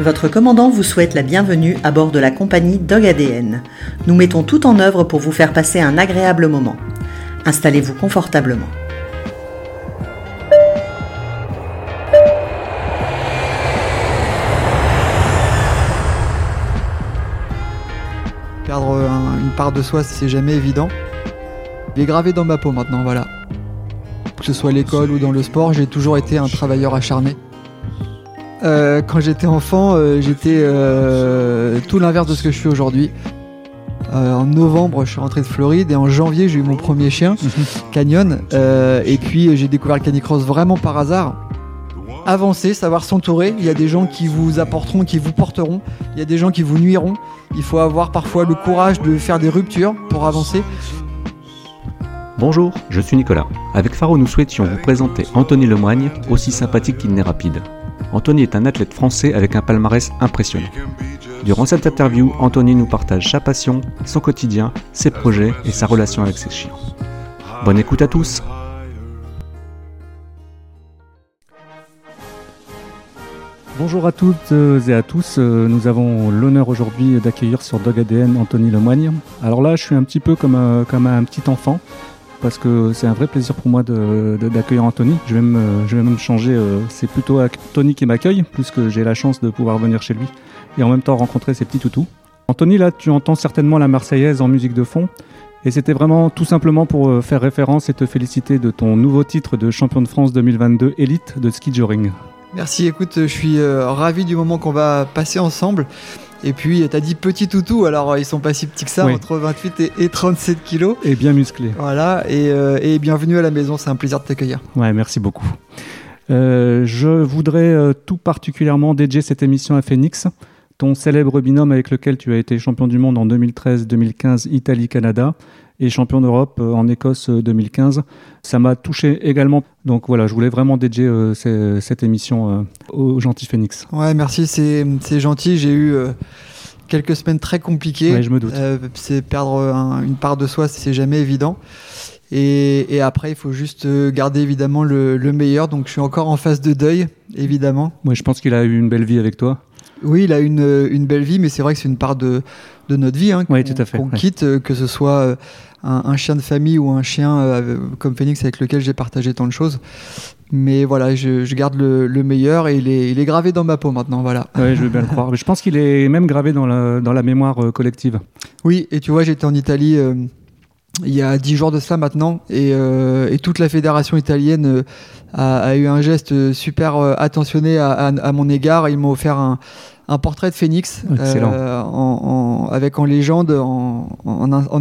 Votre commandant vous souhaite la bienvenue à bord de la compagnie Dog ADN. Nous mettons tout en œuvre pour vous faire passer un agréable moment. Installez-vous confortablement. Perdre un- une part de soi, c'est jamais évident. Il est gravé dans ma peau maintenant, voilà. Que ce soit à l'école ou dans le sport, j'ai toujours été un travailleur acharné. Euh, quand j'étais enfant, euh, j'étais euh, tout l'inverse de ce que je suis aujourd'hui. Euh, en novembre, je suis rentré de Floride et en janvier, j'ai eu mon premier chien, Canyon. Euh, et puis, j'ai découvert le canicross vraiment par hasard. Avancer, savoir s'entourer. Il y a des gens qui vous apporteront, qui vous porteront. Il y a des gens qui vous nuiront. Il faut avoir parfois le courage de faire des ruptures pour avancer. Bonjour, je suis Nicolas. Avec Faro, nous souhaitions vous présenter Anthony Lemoigne, aussi sympathique qu'il n'est rapide. Anthony est un athlète français avec un palmarès impressionnant. Durant cette interview, Anthony nous partage sa passion, son quotidien, ses projets et sa relation avec ses chiens. Bonne écoute à tous Bonjour à toutes euh, et à tous. Euh, Nous avons l'honneur aujourd'hui d'accueillir sur Dog ADN Anthony Lemoigne. Alors là, je suis un petit peu comme, un- comme un petit enfant parce que c'est un vrai plaisir pour moi d'accueillir Anthony. Je vais, même, changer. euh, C'est plutôt Anthony qui m'accueille puisque j'ai la chance de pouvoir venir chez lui et en même temps rencontrer ses petits toutous. Anthony, là, tu entends certainement la Marseillaise en musique de fond. Et c'était vraiment tout simplement pour euh, faire référence et te féliciter de ton nouveau titre de champion de France 2022 élite de ski joring. Merci, écoute, je suis euh, ravi du moment qu'on va passer ensemble. Et puis, t'as dit petit toutou, alors euh, ils sont pas si petits que ça, Oui. entre 28 et, et 37 kilos. Et bien musclé. Voilà, et, euh, et bienvenue à la maison, c'est un plaisir de t'accueillir. Ouais, merci beaucoup. Euh, je voudrais euh, tout particulièrement dédier cette émission à Phoenix, ton célèbre binôme avec lequel tu as été champion du monde en 2013-2015 Italie-Canada et champion d'Europe euh, en Écosse euh, 2015. Ça m'a touché également. Donc voilà, je voulais vraiment dédier euh, ces- cette émission euh, au gentil Phoenix. Ouais, merci, c'est gentil. J'ai eu euh, quelques semaines très compliquées. Ouais, je me doute. Euh, c'est perdre un- une part de soi, c'est jamais évident. Et, et après, il faut juste euh, garder évidemment le, le meilleur. Donc, je suis encore en phase de deuil, évidemment. Moi, je pense qu'il a eu une belle vie avec toi. Oui, il a une, une belle vie, mais c'est vrai que c'est une part de, de notre vie hein, Oui, qu'on tout à fait, qu'on ouais. quitte, euh, que ce soit euh, un, un chien de famille ou un chien euh, comme Phoenix avec lequel j'ai partagé tant de choses. Mais voilà, je, je garde le, le meilleur et il est, il est gravé dans ma peau maintenant. Voilà. Ouais, je veux bien le croire. Mais je pense qu'il est même gravé dans la, dans la mémoire collective. Oui, et tu vois, j'étais en Italie euh, il y a dix jours de cela maintenant, et, euh, et toute la fédération italienne euh, a, a eu un geste super euh, attentionné à, à- à mon égard. Ils m'ont offert un, un portrait de Phoenix Excellent. en, en- avec en légende, en,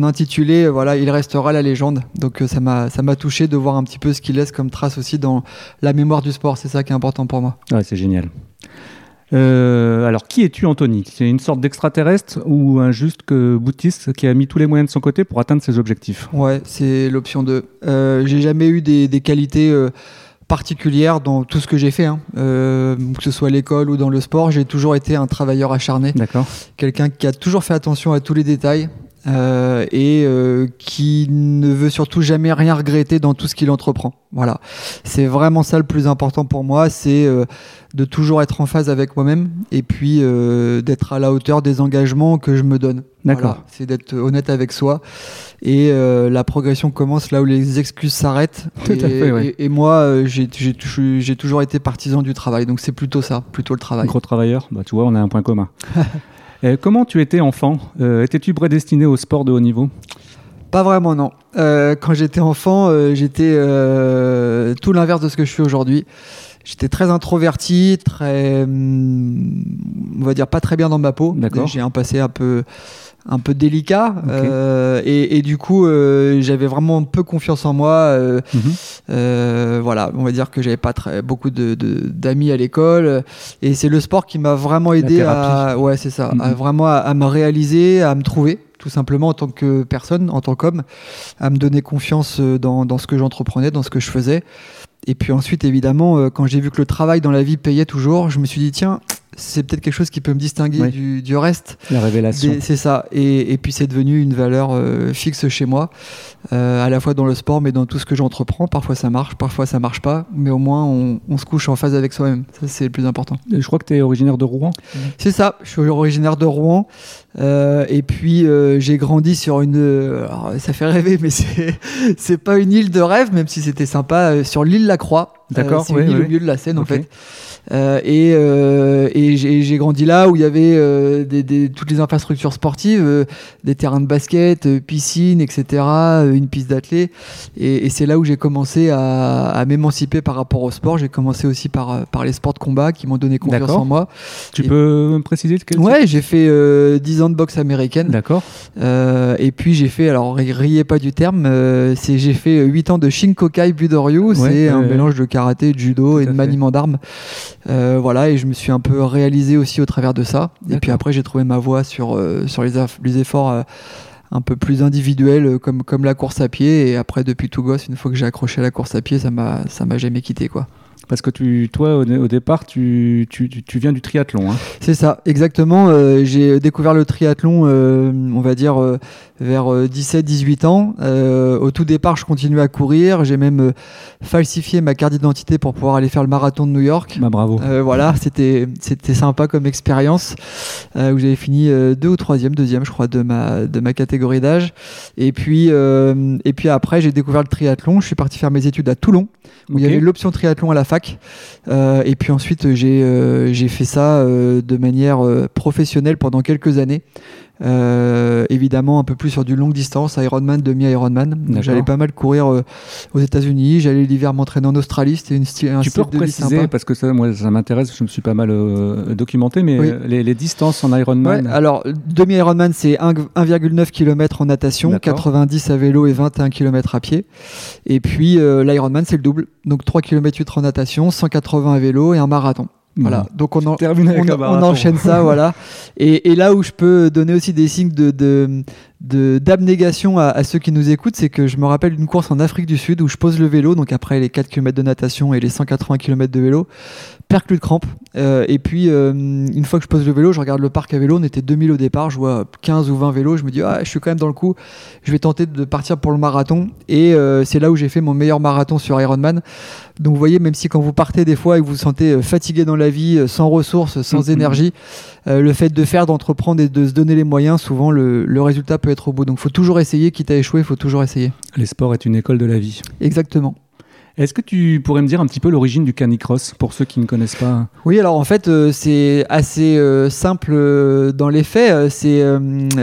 intitulé, voilà, il restera la légende. Donc ça m'a ça m'a touché de voir un petit peu ce qu'il laisse comme trace aussi dans la mémoire du sport. C'est ça qui est important pour moi. Ouais, c'est génial. Euh, alors, qui es-tu, Anthony? C'est une sorte d'extraterrestre ou un juste que boutiste qui a mis tous les moyens de son côté pour atteindre ses objectifs? Ouais, c'est l'option 2. Euh, j'ai jamais eu des, des qualités euh, particulières dans tout ce que j'ai fait, hein. Que ce soit à l'école ou dans le sport. J'ai toujours été un travailleur acharné, D'accord. quelqu'un qui a toujours fait attention à tous les détails euh, et euh, qui ne veut surtout jamais rien regretter dans tout ce qu'il entreprend. Voilà, c'est vraiment ça le plus important pour moi, c'est euh, de toujours être en phase avec moi-même et puis euh, d'être à la hauteur des engagements que je me donne. D'accord. Voilà, c'est d'être honnête avec soi. Et euh, la progression commence là où les excuses s'arrêtent. Tout à et, fait, ouais. et- et moi, euh, j'ai toujours été partisan du travail. Donc c'est plutôt ça, plutôt le travail. Gros travailleur bah, Tu vois, on a un point commun. Euh, comment tu étais enfant? Euh, Étais-tu prédestiné au sport de haut niveau? Pas vraiment, non. Euh, quand j'étais enfant, euh, j'étais euh, tout l'inverse de ce que je suis aujourd'hui. J'étais très introverti, très, hum, on va dire pas très bien dans ma peau. D'accord. J'ai un passé un peu, un peu délicat, euh, et, et du coup, euh, j'avais vraiment peu confiance en moi. euh, Mhm. voilà, on va dire que j'avais pas très, beaucoup de- de- d'amis à l'école, et c'est le sport qui m'a vraiment aidé à, ouais, c'est ça, à Mhm. vraiment à, à me réaliser, à me trouver, tout simplement en tant que personne, en tant qu'homme, à me donner confiance dans, dans ce que j'entreprenais, dans ce que je faisais. Et puis ensuite, évidemment, quand j'ai vu que le travail dans la vie payait toujours, je me suis dit tiens, c'est peut-être quelque chose qui peut me distinguer Oui. du, du reste. La révélation. C'est ça. Et, et puis c'est devenu une valeur euh, fixe chez moi, euh, à la fois dans le sport, mais dans tout ce que j'entreprends. Parfois ça marche, parfois ça marche pas, mais au moins on, on se couche en phase avec soi-même. Ça c'est le plus important. Je crois que tu es originaire de Rouen. C'est ça. Je suis originaire de Rouen, euh, et puis j'ai grandi sur une. alors, ça fait rêver, mais c'est pas une île de rêve, même si c'était sympa. sur l'île Lacroix. D'accord, c'est oui, une île oui. au milieu de la Seine en fait. Euh, et euh, et j'ai grandi là où il y avait euh, des, des- toutes les infrastructures sportives, euh, des terrains de basket, euh, piscine, etc., euh, une piste d'athlée. Et, et c'est là où j'ai commencé à, à m'émanciper par rapport au sport. J'ai commencé aussi par, par les sports de combat qui m'ont donné confiance en moi. Tu Et- peux me préciser de quel Ouais, j'ai fait euh, 10 ans de boxe américaine. D'accord. Euh, et puis j'ai fait, alors ri- riez pas du terme, euh, c'est j'ai fait 8 ans de Shinkokai Budoryu, Ouais, c'est un mélange de karaté, de judo et de maniement d'armes. Euh, voilà, et je me suis un peu réalisé aussi au travers de ça. Et puis après j'ai trouvé ma voie sur, euh, sur les, efforts euh, un peu plus individuels comme, comme la course à pied. Et après depuis tout gosse, une fois que j'ai accroché à la course à pied, ça m'a ça m'a jamais quitté quoi. Parce que tu, toi, au, au départ, tu, tu, tu- viens du triathlon. Hein. C'est ça, exactement. Euh, j'ai découvert le triathlon, euh, on va dire, euh, vers 17-18 ans. Au tout départ, je continuais à courir. J'ai même falsifié ma carte d'identité pour pouvoir aller faire le marathon de New York. Bah, bravo. Voilà, c'était c'était sympa comme expérience où j'avais fini deux ou troisième, deuxième, je crois, de ma de ma catégorie d'âge. Et puis et puis après, j'ai découvert le triathlon. Je suis parti faire mes études à Toulon où il y avait l'option triathlon à la fac. Euh, et puis ensuite, j'ai euh, j'ai fait ça euh, de manière euh, professionnelle pendant quelques années. Euh, évidemment, un peu plus sur du longue distance, Ironman, demi-Ironman. J'allais pas mal courir euh, aux États-Unis. J'allais l'hiver m'entraîner en Australie. C'était une style, un Tu peux préciser, sympa. parce que ça, moi, ça m'intéresse, je me suis pas mal euh, documenté, mais Oui. les, les distances en Ironman. Ouais, alors, demi-Ironman, c'est 1 1,9 km en natation, D'accord. 90 à vélo et 21 km à pied. Et puis, euh, l'Ironman, c'est le double. Donc, 3 km 8 en natation, 180 à vélo et un marathon. Voilà. Donc, on, en- on, enchaîne ça, voilà. Et, et là où je peux donner aussi des signes de, de, de- d'abnégation à, à ceux qui nous écoutent, c'est que je me rappelle d'une course en Afrique du Sud où je pose le vélo, donc après les 4 km de natation et les 180 km de vélo, perclus de crampes. Euh, et puis, euh, une fois que je pose le vélo, je regarde le parc à vélo, on était 2000 au départ, je vois 15 ou 20 vélos, je me dis, ah, je suis quand même dans le coup, je vais tenter de partir pour le marathon. Et euh, c'est là où j'ai fait mon meilleur marathon sur Ironman. Donc vous voyez, même si quand vous partez des fois et que vous vous sentez fatigué dans la vie, sans ressources, sans Mhm. énergie, le fait de faire, d'entreprendre et de se donner les moyens, souvent le, le résultat peut être au bout. Donc faut toujours essayer, quitte à échouer, faut toujours essayer. Les sports est une école de la vie. Exactement. Est-ce que tu pourrais me dire un petit peu l'origine du canicross pour ceux qui ne connaissent pas? Oui, alors en fait, euh, c'est assez euh, simple euh, dans les faits. C'est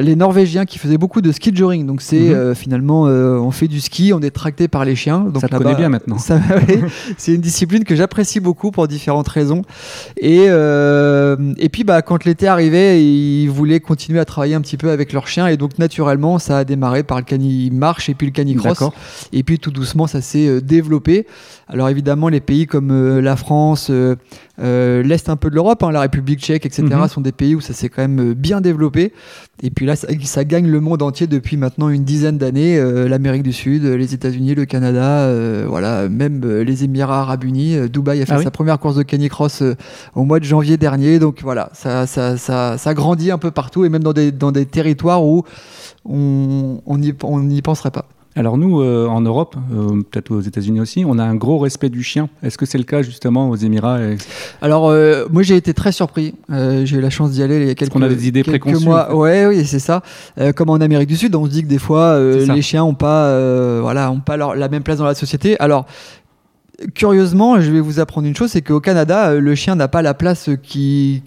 les Norvégiens qui faisaient beaucoup de ski joring. Donc c'est Mhm. finalement, on fait du ski, on est tracté par les chiens. Donc Ça te connaît bien maintenant. C'est une discipline que j'apprécie beaucoup pour différentes raisons. Et, et puis, bah, quand l'été arrivait, ils voulaient continuer à travailler un petit peu avec leurs chiens. Et donc, naturellement, ça a démarré par le cani-marche et puis le canicross. Et puis, tout doucement, ça s'est euh, Alors, évidemment, les pays comme euh, la France, euh, euh, l'Est un peu de l'Europe, hein, la République tchèque, etc., Mhm. sont des pays où ça s'est quand même bien développé. Et puis là, ça, ça gagne le monde entier depuis maintenant une dizaine d'années. L'Amérique du Sud, les États-Unis, le Canada, voilà, même les Émirats Arabes Unis. Dubaï a fait Ah oui sa première course de canicross au mois de janvier dernier. Donc voilà, ça, ça, ça, ça grandit un peu partout et même dans des, dans des territoires où on on n'y on n'y penserait pas. Alors nous, euh, en Europe, euh, peut-être aux États-Unis aussi, on a un gros respect du chien. Est-ce que c'est le cas justement aux Émirats et- Alors, euh, moi, j'ai été très surpris. Euh, j'ai eu la chance d'y aller il y a quelques, qu'on a des idées quelques préconçues, mois. en fait. Ouais, oui, c'est ça. Euh, comme en Amérique du Sud, on se dit que des fois, euh, les chiens ont pas, euh, voilà, ont pas leur- la même place dans la société. Alors. Curieusement, je vais vous apprendre une chose, c'est qu'au Canada, euh, le chien n'a pas la place qu'il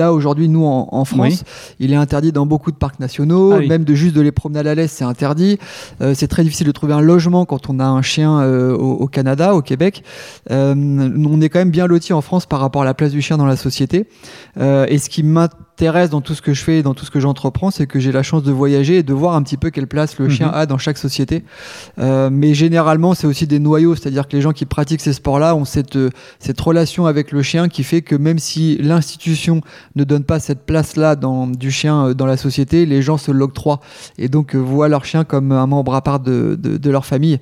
a aujourd'hui, nous, en, en France. Il est interdit dans beaucoup de parcs nationaux, Ah oui. même de juste de les promener à la laisse, c'est interdit. Euh, c'est très difficile de trouver un logement quand on a un chien euh, au, au Canada, au Québec. Euh, on est quand même bien loti en France par rapport à la place du chien dans la société. Et ce qui m'intéresse dans tout ce que je fais, et dans tout ce que j'entreprends, c'est que j'ai la chance de voyager et de voir un petit peu quelle place le Mhm. chien a dans chaque société. Euh, mais généralement, c'est aussi des noyaux, c'est-à-dire que les gens qui pratiquent ces sports-là ont cette, euh, cette relation avec le chien qui fait que même si l'institution ne donne pas cette place-là dans, du chien euh, dans la société, les gens se l'octroient et donc voient leur chien comme un membre à part de, de, de leur famille.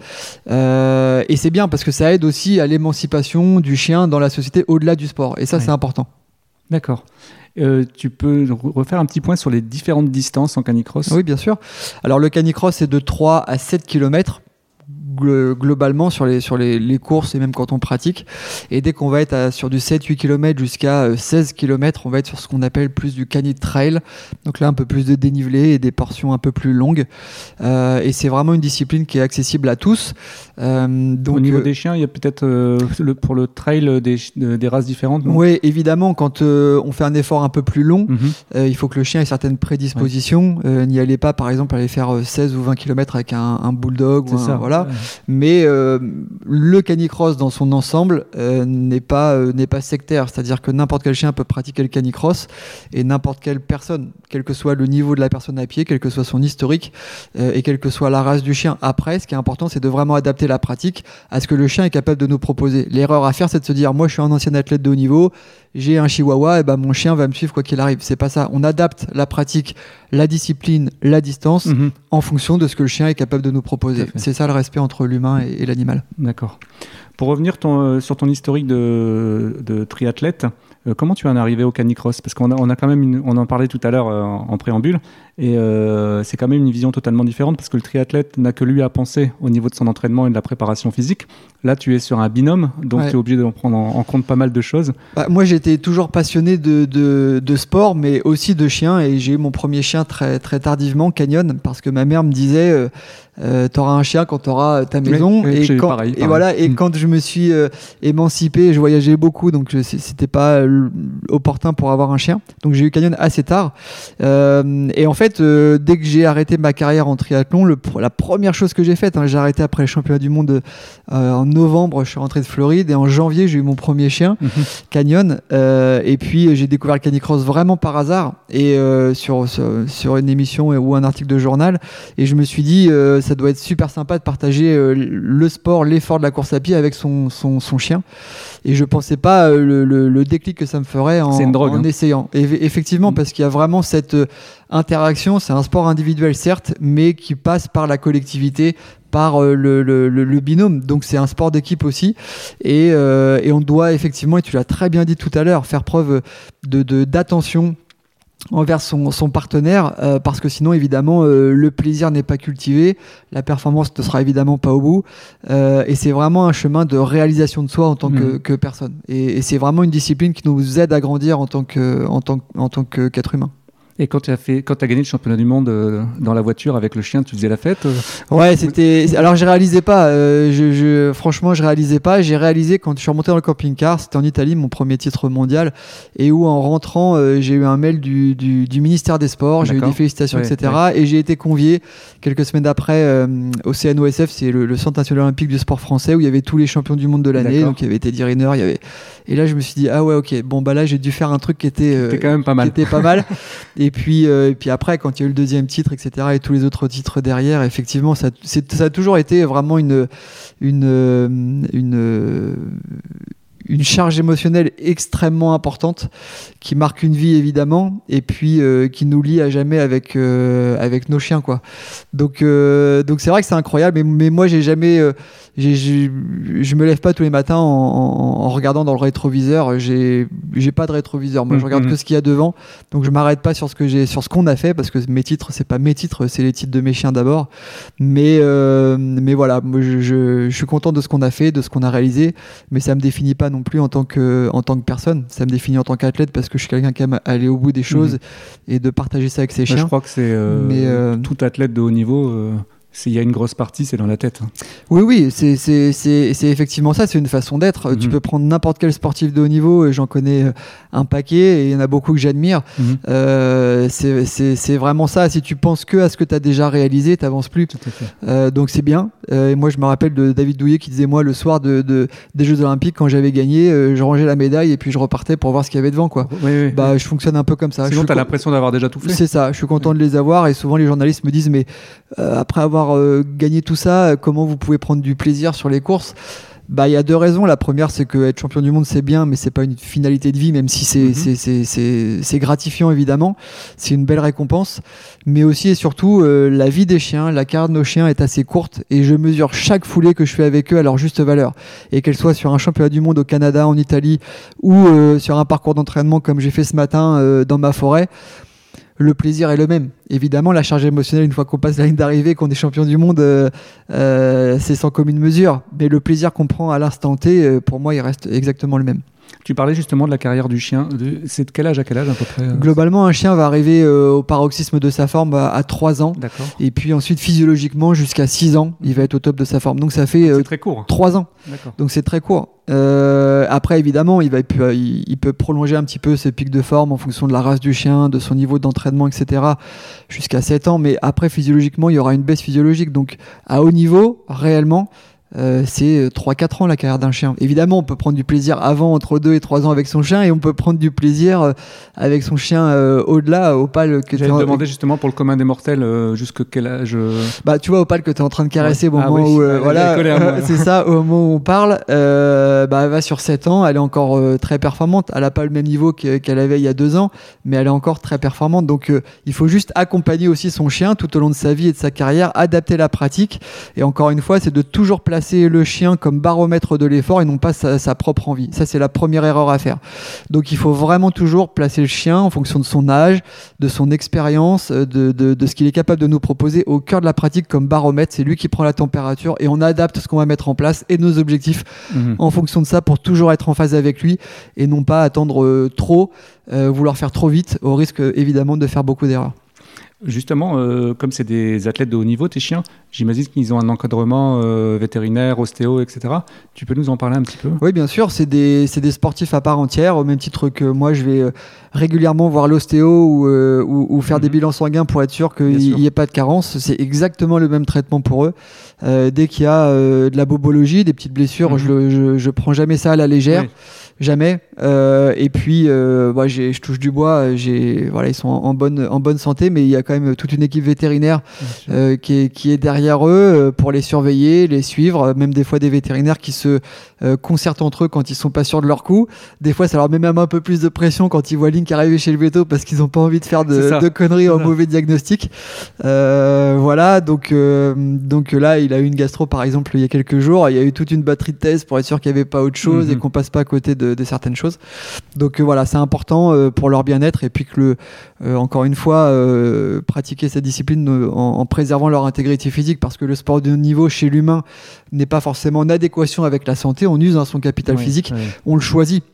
Et c'est bien parce que ça aide aussi à l'émancipation du chien dans la société au-delà du sport. Et ça, Ouais. c'est important. D'accord. Euh, tu peux refaire un petit point sur les différentes distances en canicross? Oui, bien sûr. Alors le canicross est de 3 à 7 km globalement sur les, sur les, les, courses et même quand on pratique. Et dès qu'on va être sur du 7-8 km jusqu'à 16 euh, km, on va être sur ce qu'on appelle plus du canit trail. Donc là, un peu plus de dénivelé et des portions un peu plus longues. Euh, et c'est vraiment une discipline qui est accessible à tous. Euh, donc, Au niveau euh, des chiens, il y a peut-être le, pour le trail des, des races différentes Oui, évidemment, quand on fait un effort un peu plus long, mhm. il faut que le chien ait certaines prédispositions. N'y allez pas, par exemple, aller faire 16 ou 20 km avec un, un bulldog. Ou ça, voilà mais euh, le canicross dans son ensemble euh, n'est pas euh, n'est pas sectaire, c'est-à-dire que n'importe quel chien peut pratiquer le canicross et n'importe quelle personne, quel que soit le niveau de la personne à pied, quel que soit son historique et quelle que soit la race du chien. Après, ce qui est important, c'est de vraiment adapter la pratique à ce que le chien est capable de nous proposer. L'erreur à faire, c'est de se dire moi, je suis un ancien athlète de haut niveau, j'ai un chihuahua, et ben mon chien va me suivre quoi qu'il arrive. C'est pas ça. On adapte la pratique, la discipline, la distance mhm. en fonction de ce que le chien est capable de nous proposer. C'est ça le respect entre l'humain et, l'animal. D'accord. Pour revenir euh, sur ton historique de, triathlète, euh, comment tu en es arrivé au canicross? Parce qu'on a, on a quand même, on en parlait tout à l'heure euh, en préambule, et c'est quand même une vision totalement différente parce que le triathlète n'a que lui à penser au niveau de son entraînement et de la préparation physique. Là, tu es sur un binôme, donc tu es obligé d'en prendre en, compte pas mal de choses. Bah, moi, j'étais toujours passionné de, de, sport, mais aussi de chiens, et j'ai eu mon premier chien très, très tardivement, Canyon, parce que ma mère me disait euh, euh T'auras un chien quand t'auras ta maison. et, quand, et voilà, et mm. quand je me suis euh, émancipé, je voyageais beaucoup, donc c'était pas opportun pour avoir un chien. Donc j'ai eu Canyon assez tard. Euh, et en fait, dès que j'ai arrêté ma carrière en triathlon, le, la première chose que j'ai faite, hein, j'ai arrêté après les championnats du monde en novembre, je suis rentré de Floride et en janvier, j'ai eu mon premier chien, mhm. Canyon. Euh, et puis, j'ai découvert le canicross vraiment par hasard et euh, sur, sur, une émission ou un article de journal. Et je me suis dit, euh, ça doit être super sympa de partager le sport, l'effort de la course à pied avec son, son, son chien. Et je pensais pas le, le, déclic que ça me ferait en, en hein. essayant. Et, effectivement, mhm. parce qu'il y a vraiment cette interaction. C'est un sport individuel, certes, mais qui passe par la collectivité, par euh, le, le, le, binôme. Donc c'est un sport d'équipe aussi. Et, euh, et, on doit effectivement, et tu l'as très bien dit tout à l'heure, faire preuve de d'attention envers son, son partenaire euh, parce que sinon évidemment le plaisir n'est pas cultivé la performance ne sera évidemment pas au bout et c'est vraiment un chemin de réalisation de soi en tant que, mmh. que, personne et, et c'est vraiment une discipline qui nous aide à grandir en tant que en tant, en tant qu'être humain et quand tu as fait, quand as gagné le championnat du monde euh, dans la voiture avec le chien, tu faisais la fête euh? Ouais, c'était. Alors je réalisais pas. Euh, je, je, franchement, je réalisais pas. J'ai réalisé quand je suis remonté dans le camping-car. C'était en Italie, mon premier titre mondial, et où en rentrant, j'ai eu un mail du, du, du ministère des Sports. J'ai eu des félicitations, etc. Et j'ai été convié quelques semaines après au CNOSF, c'est le, Centre national olympique du sport français, où il y avait tous les champions du monde de l'année. Donc il y avait Teddy Riner, il y avait. Et là, je me suis dit ah ouais, ok. Bon bah là, j'ai dû faire un truc qui était. quand même pas mal. Qui était pas mal. et et puis, euh, et puis après, quand il y a eu le deuxième titre, etc., et tous les autres titres derrière, effectivement, ça, ça a toujours été vraiment une, une, euh, euh, une charge émotionnelle extrêmement importante qui marque une vie évidemment et puis qui nous lie à jamais avec avec nos chiens quoi donc donc c'est vrai que c'est incroyable mais, mais moi j'ai jamais je me lève pas tous les matins en, regardant dans le rétroviseur. J'ai pas de rétroviseur. Moi, je regarde mm-hmm. que ce qu'il y a devant. Donc, je m'arrête pas sur ce que j'ai, sur ce qu'on a fait, parce que mes titres, c'est pas mes titres, c'est les titres de mes chiens d'abord. Mais, euh, mais voilà, moi, je, suis content de ce qu'on a fait, de ce qu'on a réalisé. Mais ça me définit pas non plus en tant que, en tant que personne. Ça me définit en tant qu'athlète parce que je suis quelqu'un qui aime aller au bout des choses mm-hmm. et de partager ça avec ses chiens. je crois que c'est euh, euh, tout athlète de haut niveau s'il y a une grosse partie, c'est dans la tête. Oui, oui, c'est effectivement ça, c'est une façon d'être. Tu mhm. peux prendre n'importe quel sportif de haut niveau, j'en connais euh, un paquet, et il y en a beaucoup que j'admire. Mhm. Euh, c'est vraiment ça, si tu penses que à ce que tu as déjà réalisé, tu n'avances plus. Euh, donc c'est bien. Et moi, je me rappelle de David Douillet qui disait, moi, le soir de, des Jeux Olympiques, quand j'avais gagné, je rangeais la médaille et puis je repartais pour voir ce qu'il y avait devant. Quoi. bah, je fonctionne un peu comme ça. Sinon, tu as l'impression d'avoir déjà tout fait. C'est ça, je suis content de les avoir, et souvent les journalistes me disent, mais après avoir euh, gagné tout ça, euh, comment vous pouvez prendre du plaisir sur les courses? Bah, il y a deux raisons. La première, c'est que être champion du monde, c'est bien, mais c'est pas une finalité de vie, même si c'est Mhm. c'est- c'est- c'est- c'est gratifiant évidemment. C'est une belle récompense, mais aussi et surtout, euh, la vie des chiens, la carrière de nos chiens est assez courte et je mesure chaque foulée que je fais avec eux à leur juste valeur. Et qu'elle soit sur un championnat du monde au Canada, en Italie ou euh, sur un parcours d'entraînement comme j'ai fait ce matin euh, dans ma forêt. Le plaisir est le même. Évidemment, la charge émotionnelle, une fois qu'on passe la ligne d'arrivée, qu'on est champion du monde, euh, euh, c'est sans commune mesure. Mais le plaisir qu'on prend à l'instant T, euh, pour moi, il reste exactement le même. Tu parlais justement de la carrière du chien. C'est de quel âge à quel âge à peu près euh Globalement, un chien va arriver euh, au paroxysme de sa forme à, à 3 ans. D'accord. Et puis ensuite, physiologiquement, jusqu'à 6 ans, il va être au top de sa forme. Donc ça fait euh, très court. 3 ans. D'accord. Donc c'est très court. Euh, après, évidemment, il, va, il peut prolonger un petit peu ses pics de forme en fonction de la race du chien, de son niveau d'entraînement, etc. jusqu'à 7 ans. Mais après, physiologiquement, il y aura une baisse physiologique. Donc à haut niveau, réellement, euh, c'est 3-4 ans la carrière d'un chien. Évidemment, on peut prendre du plaisir avant, entre 2 et 3 ans avec son chien, et on peut prendre du plaisir euh, avec son chien euh, au-delà, Opal. Que J'allais te demander justement pour le commun des mortels euh, jusque quel âge euh, Bah, tu vois, Opal, que tu es en train de caresser au. Ah moment oui, où. euh, elle voilà, c'est ça, au moment où on parle. euh, bah, elle va sur 7 ans, elle est encore euh, très performante. Elle n'a pas le même niveau que- qu'elle avait il y a 2 ans, mais elle est encore très performante. Donc, euh, il faut juste accompagner aussi son chien tout au long de sa vie et de sa carrière, adapter la pratique. Et encore une fois, c'est de toujours placer le chien comme baromètre de l'effort et non pas sa, sa propre envie. Ça, c'est la première erreur à faire. Donc, il faut vraiment toujours placer le chien en fonction de son âge, de son expérience, euh, de, de, de ce qu'il est capable de nous proposer au cœur de la pratique comme baromètre. C'est lui qui prend la température et on adapte ce qu'on va mettre en place et nos objectifs mhm. en fonction de ça pour toujours être en phase avec lui et non pas attendre euh, trop, euh, vouloir faire trop vite au risque évidemment de faire beaucoup d'erreurs. Justement, euh, comme c'est des athlètes de haut niveau, tes chiens, j'imagine qu'ils ont un encadrement euh, vétérinaire, ostéo, etc. Tu peux nous en parler un petit peu? Oui, bien sûr, c'est des, c'est des sportifs à part entière, au même titre que moi, je vais euh, régulièrement voir l'ostéo ou, euh, ou, ou faire des Mhm. bilans sanguins pour être sûr qu'il n'y ait pas de carence. C'est exactement le même traitement pour eux. Euh, dès qu'il y a euh, de la bobologie, des petites blessures, Mhm. je, je, je prends jamais ça à la légère. Oui. Jamais. Euh, et puis, euh, moi, j'ai- je touche du bois. J'ai, voilà, ils sont en, bonne, en bonne santé, mais il y a quand même toute une équipe vétérinaire euh, qui, est, qui est derrière eux euh, pour les surveiller, les suivre. euh, Même des fois des vétérinaires qui se euh, concertent entre eux quand ils sont pas sûrs de leur coup. Des fois, ça leur met même un peu plus de pression quand ils voient Link arriver chez le veto parce qu'ils ont pas envie de faire de, de conneries en ça. mauvais diagnostic. Euh, voilà. Donc, euh, donc là, il a eu une gastro par exemple il y a quelques jours. Il y a eu toute une batterie de tests pour être sûr qu'il n'y avait pas autre chose Mhm. et qu'on passe pas à côté de, de certaines choses. Donc euh, voilà, c'est important euh, pour leur bien-être et puis que le, euh, encore une fois, pratiquer cette discipline en, en préservant leur intégrité physique parce que le sport de haut niveau chez l'humain n'est pas forcément en adéquation avec la santé. On use hein, son capital Oui, physique, oui. on le choisit.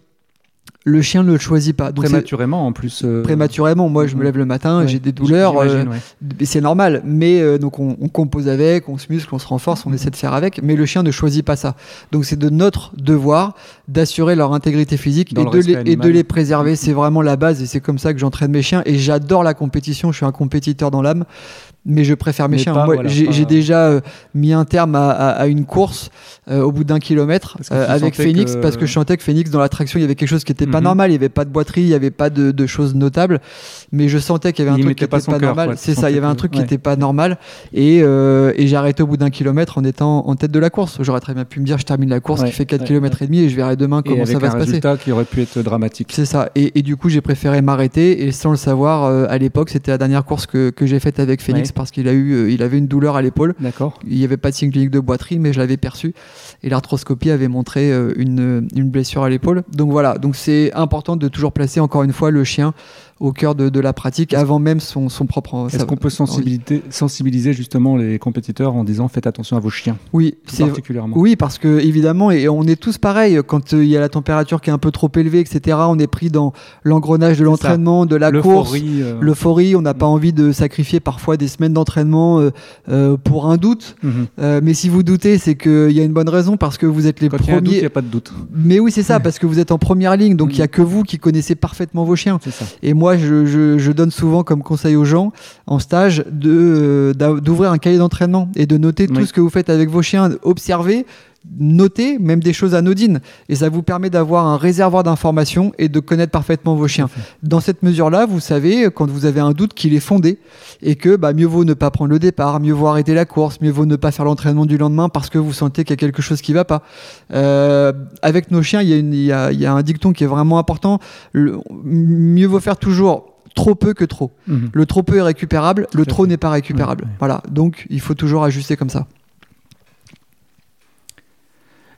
Le chien ne le choisit pas. Donc Prématurément en plus. euh, prématurément, moi je me Mhm. lève le matin, ouais, j'ai des douleurs, euh, ouais. c'est normal, mais euh, donc on, on compose avec, on se muscle, on se renforce, on essaie de faire avec, mais le chien ne choisit pas ça. Donc c'est de notre devoir d'assurer leur intégrité physique et de, les, et de les préserver. C'est vraiment la base et c'est comme ça que j'entraîne mes chiens. Et j'adore la compétition, je suis un compétiteur dans l'âme, mais je préfère mes Mais chiens. pas, Moi, voilà, j'ai pas- j'ai déjà euh, mis un terme à, à- à une course euh, au bout d'un kilomètre euh, avec Phoenix que- parce que je sentais que Phoenix dans la traction il y avait quelque chose qui était pas Mhm. normal, il y avait pas de boiterie, il y avait pas de, de choses notables, mais je sentais qu'il y avait un Il truc qui mettait pas normal. quoi. C'est ça, il y avait un truc qui ouais. était pas normal et, euh, et j'ai arrêté au bout d'un kilomètre en étant en tête de la course. J'aurais très bien pu me dire je termine la course Ouais, qui fait 4 ouais, km et demi et je verrai demain Et comment avec ça va un se passer. résultat qui aurait pu être dramatique. C'est ça. Et, et du coup, j'ai préféré m'arrêter. Et sans le savoir, euh, à l'époque, c'était la dernière course que, que j'ai faite avec Phoenix. Parce qu'il a eu, euh, il avait une douleur à l'épaule. D'accord. Il n'y avait pas de signe clinique de boiterie, mais je l'avais perçu. Et l'arthroscopie avait montré euh, une, une blessure à l'épaule. Donc voilà. Donc c'est important de toujours placer encore une fois le chien au cœur de, de la pratique avant même son, son propre. Est-ce qu'on peut sensibiliser, sensibiliser justement les compétiteurs en disant faites attention à vos chiens, Oui, c'est particulièrement? Oui, parce que évidemment, et on est tous pareils. Quand euh, il y a la température qui est un peu trop élevée, etc., on est pris dans l'engrenage de l'entraînement, de la course, L'euphorie, euh, l'euphorie. On n'a pas envie de sacrifier parfois des semaines d'entraînement euh, pour un doute. mhm. Euh, mais si vous doutez, c'est qu'il y a une bonne raison parce que vous êtes les Quand doute, il premiers. n'y a pas de doute. Mais oui, c'est ça, parce que vous êtes en première ligne, donc il Mhm. y a que vous qui connaissez parfaitement vos chiens. Ça. Et moi, je, je- je donne souvent comme conseil aux gens en stage de, euh, d'ouvrir un cahier d'entraînement et de noter tout ce que vous faites avec vos chiens, observer, noter même des choses anodines. Et ça vous permet d'avoir un réservoir d'informations et de connaître parfaitement vos chiens. Dans cette mesure-là, vous savez, quand vous avez un doute, qu'il est fondé et que bah, mieux vaut ne pas prendre le départ, mieux vaut arrêter la course, mieux vaut ne pas faire l'entraînement du lendemain parce que vous sentez qu'il y a quelque chose qui va pas. Euh, avec nos chiens, il y, a une- il y a- il y a un dicton qui est vraiment important. Le- mieux vaut faire toujours trop peu que trop. Mhm. Le trop peu est récupérable, le trop n'est pas récupérable. Ouais, ouais. Voilà, donc il faut toujours ajuster comme ça.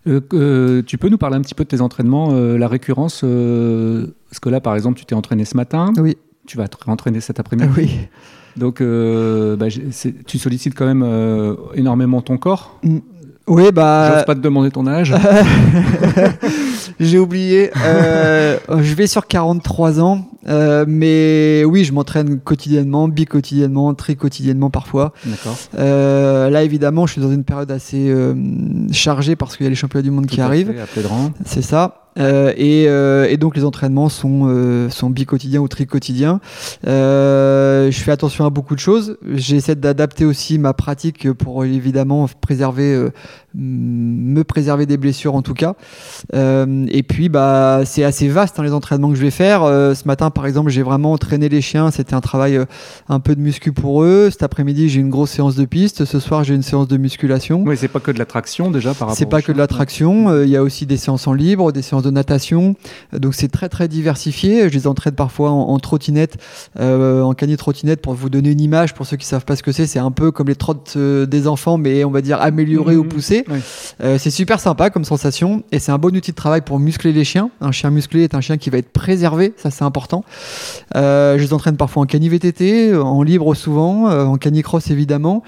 Euh, euh, tu peux nous parler un petit peu de tes entraînements, euh, la récurrence euh, Parce que là, par exemple, tu t'es entraîné ce matin, Oui, tu vas te entraîner cet après-midi. oui. Donc, bah, tu sollicites quand même énormément ton corps. Oui, bah. J'ose pas te demander ton âge. J'ai oublié. Euh, je vais sur 43 ans, euh, mais oui, je m'entraîne quotidiennement, bi-quotidiennement, tri-quotidiennement parfois. D'accord. Euh, là, évidemment, je suis dans une période assez euh, chargée parce qu'il y a les championnats du monde qui Tout arrivent. C'est ça. Euh, et, euh, et donc les entraînements sont, euh, sont bi-quotidiens ou tri-quotidiens. Euh, je fais attention à beaucoup de choses. J'essaie d'adapter aussi ma pratique pour évidemment préserver, euh, me préserver des blessures en tout cas. Euh, et puis bah c'est assez vaste hein, les entraînements que je vais faire. Euh, ce matin par exemple j'ai vraiment entraîné les chiens. C'était un travail euh, un peu de muscu pour eux. Cet après-midi j'ai une grosse séance de piste. Ce soir j'ai une séance de musculation. Oui, c'est pas que de la traction déjà par rapport C'est pas que de la traction, euh, il y a aussi des séances en libre, des séances de natation. Euh, donc c'est très très diversifié. Je les entraîne parfois en, en trottinette, euh, en cani trottinette pour vous donner une image. Pour ceux qui savent pas ce que c'est, c'est un peu comme les trottes des enfants, mais on va dire améliorées Mhm. ou poussées. Oui. Euh, c'est super sympa comme sensation et c'est un bon outil de travail pour muscler les chiens. Un chien musclé est un chien qui va être préservé, ça c'est important. Euh, je les entraîne parfois en cani VTT, en libre souvent, euh, en canicross évidemment.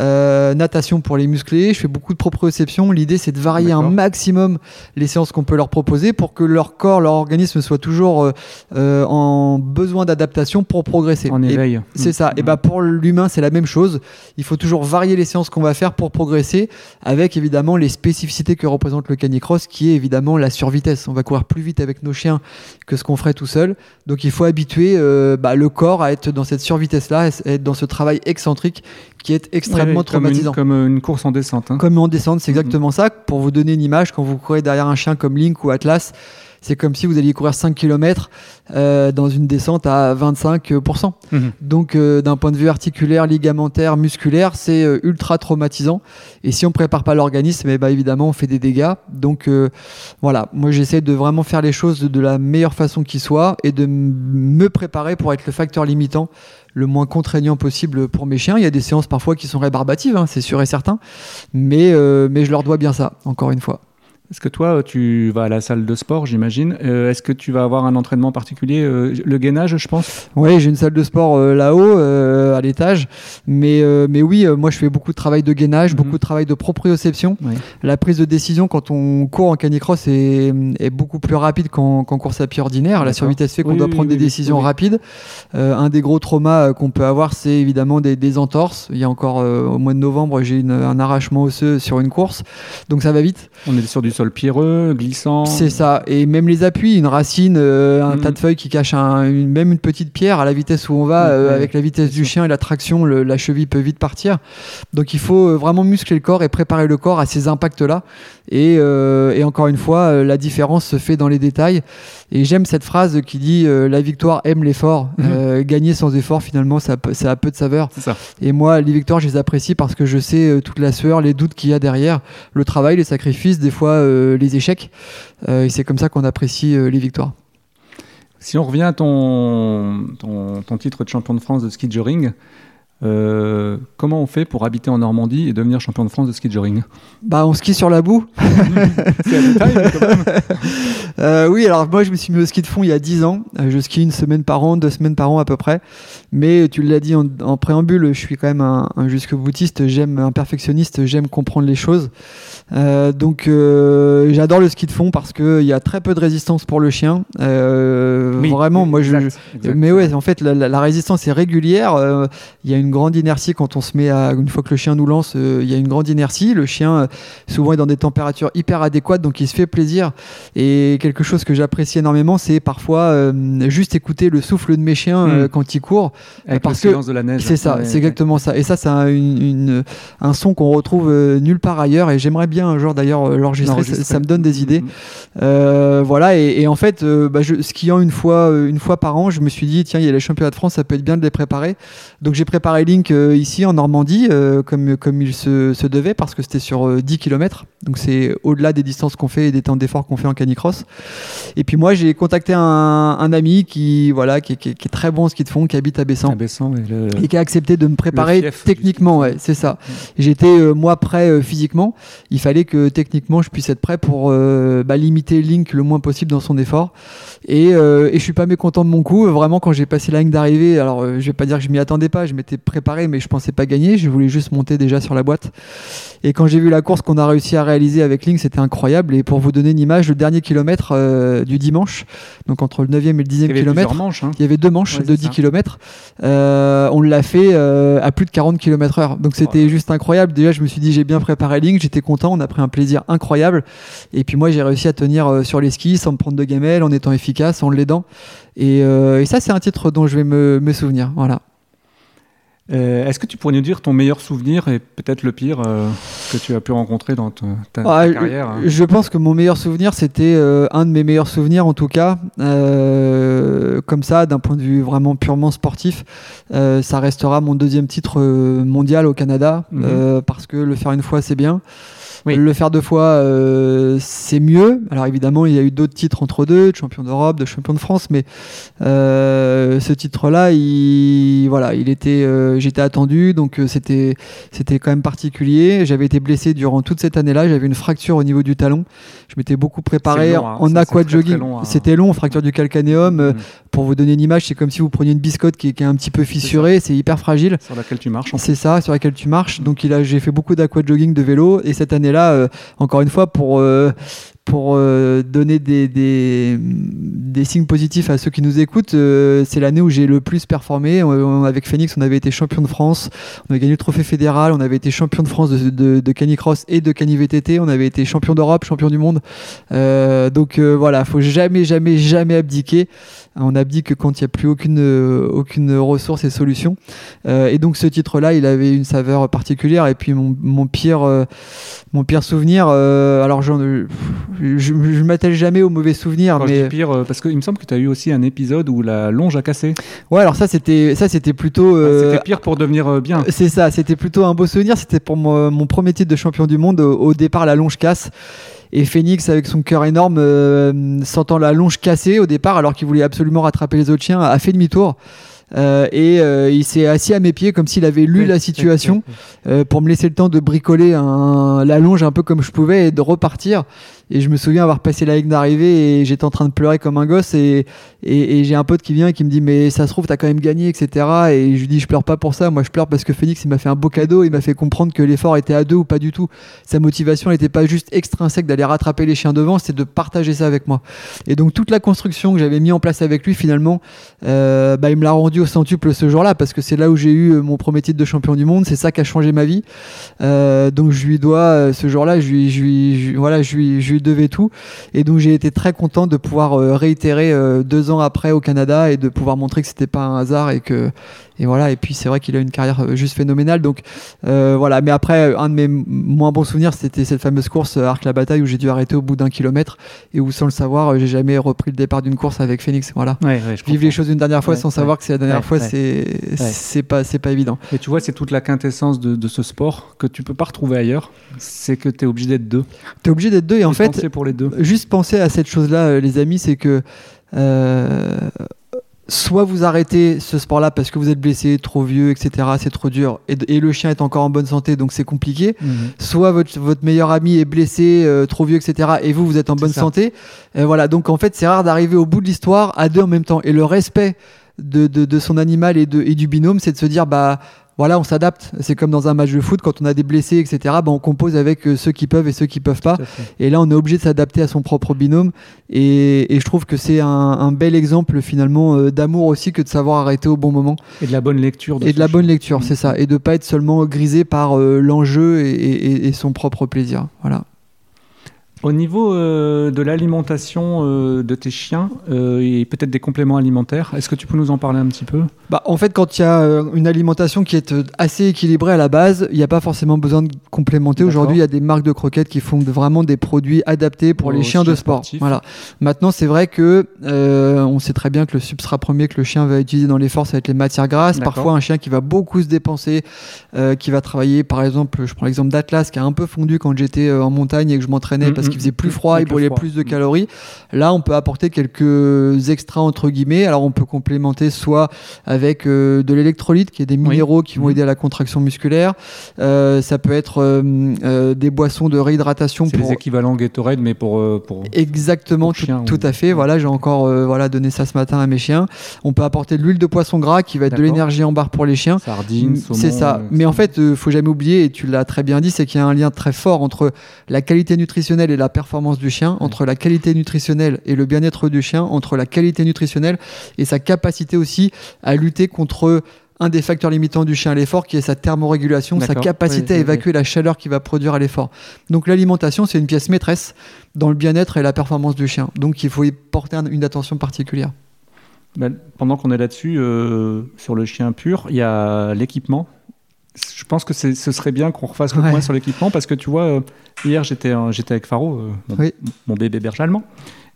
Euh, natation pour les musclés. Je fais beaucoup de proprioception. L'idée, c'est de varier un maximum les séances qu'on peut leur proposer pour que leur corps, leur organisme soit toujours euh, euh, en besoin d'adaptation pour progresser. En éveil. c'est ça. Et bah pour l'humain, c'est la même chose. Il faut toujours varier les séances qu'on va faire pour progresser, avec évidemment les spécificités que représente le canicross, qui est évidemment la survitesse. On va courir plus vite avec nos chiens que ce qu'on ferait tout seul. Donc il faut habituer euh, bah, le corps à être dans cette survitesse-là, à être dans ce travail excentrique qui est extrêmement Ouais, comme une- traumatisant. Comme une, course en descente. hein. Comme en descente, c'est Mhm. exactement ça. Pour vous donner une image, quand vous courez derrière un chien comme Link ou Atlas, c'est comme si vous alliez courir 5 km dans une descente à 25%. Mhm. Donc euh, d'un point de vue articulaire, ligamentaire, musculaire, c'est euh, ultra traumatisant. Et si on prépare pas l'organisme, eh ben, évidemment on fait des dégâts. Donc euh, voilà, moi j'essaie de vraiment faire les choses de, de la meilleure façon qui soit et de me préparer pour être le facteur limitant le moins contraignant possible pour mes chiens. Il y a des séances parfois qui sont rébarbatives, hein, c'est sûr et certain, mais, euh, mais je leur dois bien ça, encore une fois. Est-ce que toi, tu vas à la salle de sport, j'imagine? Euh, Est-ce que tu vas avoir un entraînement particulier euh, Le gainage, je pense? Oui, j'ai une salle de sport euh, là-haut, à l'étage. Mais, mais oui, moi je fais beaucoup de travail de gainage, Mhm. beaucoup de travail de proprioception. Oui. La prise de décision quand on court en canicross est, est beaucoup plus rapide qu'en course à pied ordinaire. La survitesse fait qu'on Oui, doit oui, prendre des décisions rapides. Un des gros traumas qu'on peut avoir, c'est évidemment des, des entorses. Il y a encore au mois de novembre, j'ai un arrachement osseux sur une course. Donc ça va vite. On est sur du sol pierreux, glissant. C'est ça. Et même les appuis, une racine, euh, un Mhm. tas de feuilles qui cachent un- une- même une petite pierre à la vitesse où on va, euh, avec la vitesse du chien et la traction, le- la cheville peut vite partir. Donc il faut euh, vraiment muscler le corps et préparer le corps à ces impacts-là. Et, et encore une fois, la différence se fait dans les détails. Et j'aime cette phrase qui dit euh, la victoire aime l'effort. Mhm. Euh, gagner sans effort, finalement, ça, a peu de saveur. Ça. Et moi, les victoires, je les apprécie parce que je sais euh, toute la sueur, les doutes qu'il y a derrière, le travail, les sacrifices, des fois les échecs. Et c'est comme ça qu'on apprécie les victoires. Si on revient à ton, ton, ton titre de champion de France de ski de euh, comment on fait pour habiter en Normandie et devenir champion de France de ski de joring Bah, on skie sur la boue. C'est à détail, mais quand même. Euh, oui, alors moi, je me suis mis au ski de fond il y a 10 ans. Euh, je skie une semaine par an, deux semaines par an à peu près. Mais tu l'as dit en, en préambule, je suis quand même un, un jusque-boutiste. J'aime un perfectionniste. J'aime comprendre les choses. Euh, donc, euh, j'adore le ski de fond parce qu'il y a très peu de résistance pour le chien. Euh, Oui, vraiment, moi, je, exact. Mais ouais, en fait, la, la- la résistance est régulière. euh, Il y a une grande inertie quand on se met à une fois que le chien nous lance, euh, il y a une grande inertie. Le chien euh, souvent est dans des températures hyper adéquates, donc il se fait plaisir. Et quelque chose que j'apprécie énormément, c'est parfois euh, juste écouter le souffle de mes chiens euh, Mm. quand ils courent. Avec parce le que de la neige. C'est ça, Ouais, c'est ouais. exactement ça. Et ça, c'est un, son qu'on retrouve nulle part ailleurs. Et j'aimerais bien un jour d'ailleurs l'enregistrer. Ça, me donne des idées. Mhm. Euh, voilà. Et, et en fait, euh, bah, je, skiant une fois, une fois par an, je me suis dit tiens, il y a les championnats de France, ça peut être bien de les préparer. Donc j'ai préparé Link euh, ici en Normandie, euh, comme comme il se, se devait, parce que c'était sur euh, 10 km. Donc c'est au-delà des distances qu'on fait et des temps d'effort qu'on fait en canicross. Et puis moi, j'ai contacté un, un ami qui voilà, qui, est- qui est- qui est très bon en ski de fond, qui habite à Bessan et le- et qui a accepté de me préparer techniquement, ouais, c'est ça. J'étais euh, moi prêt euh, physiquement. Il fallait que techniquement je puisse être prêt pour bah, limiter Link le moins possible dans son effort. Et, et je suis pas mécontent de mon coup. Vraiment, quand j'ai passé la ligne d'arrivée, alors je vais pas dire que je m'y attendais pas, je m'étais préparé, mais je pensais pas gagner. Je voulais juste monter déjà sur la boîte. Et quand j'ai vu la course qu'on a réussi à réaliser avec Link, c'était incroyable. Et pour vous donner une image, le dernier kilomètre euh, du dimanche, donc entre le 9e et le 10e Il y avait kilomètre, manches. hein. il y avait deux manches Ouais, de c'est 10 ça. km. on l'a fait euh, à plus de 40 km heure. Donc c'était Ouais. juste incroyable. Déjà, je me suis dit, j'ai bien préparé Link, j'étais content, on a pris un plaisir incroyable. Et puis moi, j'ai réussi à tenir euh, sur les skis sans me prendre de gamelle, en étant efficace, en l'aidant. Et, euh, et ça, c'est un titre dont je vais me, me souvenir. Voilà. Euh, Est-ce que tu pourrais nous dire ton meilleur souvenir et peut-être le pire euh, que tu as pu rencontrer dans ta, ta- ta Ah, carrière hein Je pense que mon meilleur souvenir, c'était euh, un de mes meilleurs souvenirs en tout cas. Euh, comme ça, d'un point de vue vraiment purement sportif, ça restera mon deuxième titre mondial au Canada Mhm. parce que le faire une fois, c'est bien. Oui. Le faire deux fois, euh, c'est mieux. Alors évidemment, il y a eu d'autres titres entre deux, de champion d'Europe, de champion de France, mais euh, ce titre-là, il, voilà, il était, euh, j'étais attendu, donc c'était, c'était quand même particulier. J'avais été blessé durant toute cette année-là. J'avais une fracture au niveau du talon. Je m'étais beaucoup préparé long, hein. en aqua jogging. long, hein. C'était long, fracture du calcanéum. Mhm. Pour vous donner une image, c'est comme si vous preniez une biscotte qui est, qui est un petit peu fissurée. C'est hyper fragile. sur laquelle tu marches. C'est ça, sur laquelle tu marches. Donc il a, j'ai fait beaucoup d'aqua jogging de vélo. Et cette année-là, euh, encore une fois, pour euh, pour euh, donner des, des, signes positifs à ceux qui nous écoutent, c'est l'année où j'ai le plus performé. On- avec Phoenix, on avait été champion de France, on avait gagné le trophée fédéral, on avait été champion de France de, de, de canicross et de cani-VTT, on avait été champion d'Europe, champion du monde. Donc voilà, faut jamais, jamais, jamais abdiquer. On abdique que quand il n'y a plus aucune, euh, aucune ressource et solution. Euh, et donc ce titre-là, il avait une saveur particulière. Et puis mon, mon pire, euh, mon pire souvenir, alors je, je, je m'attelle jamais aux mauvais souvenirs, Quand je mais dis pire, parce qu'il me semble que tu as eu aussi un épisode où la longe a cassé. ouais, alors ça c'était, ça c'était plutôt. euh, C'était pire pour devenir bien. c'est ça, c'était plutôt un beau souvenir. C'était pour mon, mon premier titre de champion du monde. Au, au départ, la longe casse. Et Phoenix, avec son cœur énorme, euh, sentant la longe cassée au départ, alors qu'il voulait absolument rattraper les autres chiens, a fait demi-tour. Euh, et euh, il s'est assis à mes pieds comme s'il avait lu la situation euh, pour me laisser le temps de bricoler un, la longe un peu comme je pouvais et de repartir. Et je me souviens avoir passé la ligne d'arrivée et j'étais en train de pleurer comme un gosse et, et, et j'ai un pote qui vient et qui me dit mais ça se trouve t'as quand même gagné etc. Et je lui dis je pleure pas pour ça, moi je pleure parce que Phoenix il m'a fait un beau cadeau, il m'a fait comprendre que l'effort était à deux ou pas du tout. Sa motivation n'était pas juste extrinsèque d'aller rattraper les chiens devant, c'était de partager ça avec moi. Et donc toute la construction que j'avais mis en place avec lui finalement, euh, bah, il me l'a rendu au centuple ce jour-là parce que c'est là où j'ai eu euh, mon premier titre de champion du monde, c'est ça qui a changé ma vie. Euh, donc je lui dois euh, ce jour-là, je lui, je lui, voilà, je lui, lui devais tout. Et donc j'ai été très content de pouvoir euh, réitérer euh, deux ans après au Canada et de pouvoir montrer que c'était pas un hasard et que et voilà. Et puis c'est vrai qu'il a une carrière euh, juste phénoménale. Donc euh, voilà. Mais après, un de mes moins bons souvenirs, c'était cette fameuse course euh, Arc la Bataille où j'ai dû arrêter au bout d'un kilomètre et où sans le savoir, j'ai jamais repris le départ d'une course avec Phoenix. Voilà. Ouais, ouais, je Vivre les choses une dernière fois Ouais, sans savoir que c'est la dernière fois, c'est c'est pas c'est pas évident. Et tu vois, c'est toute la quintessence de, de ce sport que tu peux pas retrouver ailleurs. C'est que tu es obligé d'être deux. T'es obligé d'être deux et en fait, penser pour les deux. juste penser à cette chose-là, les amis, c'est que euh, soit vous arrêtez ce sport-là parce que vous êtes blessé, trop vieux, etc. C'est trop dur, et, et le chien est encore en bonne santé, donc c'est compliqué. Soit votre, votre meilleur ami est blessé, euh, trop vieux, etc. Et vous, vous êtes en bonne ça. santé. Et voilà. Donc en fait, c'est rare d'arriver au bout de l'histoire à deux en même temps. Et le respect de, de, de son animal et, de, et du binôme, c'est de se dire bah voilà, on s'adapte. C'est comme dans un match de foot, quand on a des blessés, etc. Bah, on compose avec euh, ceux qui peuvent et ceux qui peuvent pas. Et là, on est obligé de s'adapter à son propre binôme. Et, et je trouve que c'est un, un bel exemple finalement euh, d'amour aussi que de savoir arrêter au bon moment Et de la bonne lecture. et de la bonne lecture, Mm. c'est ça. Et de pas être seulement grisé par euh, l'enjeu et, et- et son propre plaisir. Voilà. Au niveau euh, de l'alimentation euh, de tes chiens euh, et peut-être des compléments alimentaires, est-ce que tu peux nous en parler un petit peu? Bah, en fait, quand il y a une alimentation qui est assez équilibrée à la base, il n'y a pas forcément besoin de complémenter. Aujourd'hui, il y a des marques de croquettes qui font vraiment des produits adaptés pour Aux les chiens de sport. sportifs. Voilà. Maintenant, c'est vrai que on sait très bien que le substrat premier que le chien va utiliser dans l'effort, ça va être les matières grasses. Parfois, un chien qui va beaucoup se dépenser, qui va travailler, par exemple, je prends l'exemple d'Atlas, qui a un peu fondu quand j'étais en montagne et que je m'entraînais Mm, parce mm, qu'il faisait plus mm, froid, il brûlait froid. plus de Mm. calories. Là, on peut apporter quelques extras entre guillemets. Alors, on peut complémenter soit avec euh, de l'électrolyte, qui est des minéraux qui vont Mhm. aider à la contraction musculaire. Euh, ça peut être euh, des boissons de réhydratation C'est pour les équivalents Gatorade, mais pour, pour... Exactement, Pour tout, à fait. Voilà, j'ai encore voilà donné ça ce matin à mes chiens. On peut apporter de l'huile de poisson gras qui va être de l'énergie en barre pour les chiens. sardines, Mm, saumon. C'est ça. Mais en fait, faut jamais oublier, et tu l'as très bien dit, c'est qu'il y a un lien très fort entre la qualité nutritionnelle et la performance du chien, entre la qualité nutritionnelle et le bien-être du chien, entre la qualité nutritionnelle et sa capacité aussi à lutter contre un des facteurs limitants du chien à l'effort qui est sa thermorégulation, sa capacité Oui, à oui, évacuer la chaleur qu'il va produire à l'effort. Donc l'alimentation, c'est une pièce maîtresse dans le bien-être et la performance du chien. Donc il faut y porter un- une attention particulière. Ben, pendant qu'on est là-dessus, euh, sur le chien pur, il y a l'équipement. Je pense que ce serait bien qu'on refasse le Ouais. point sur l'équipement parce que tu vois, euh, hier j'étais j'étais avec Faro, euh, mon, Oui. mon bébé berger allemand,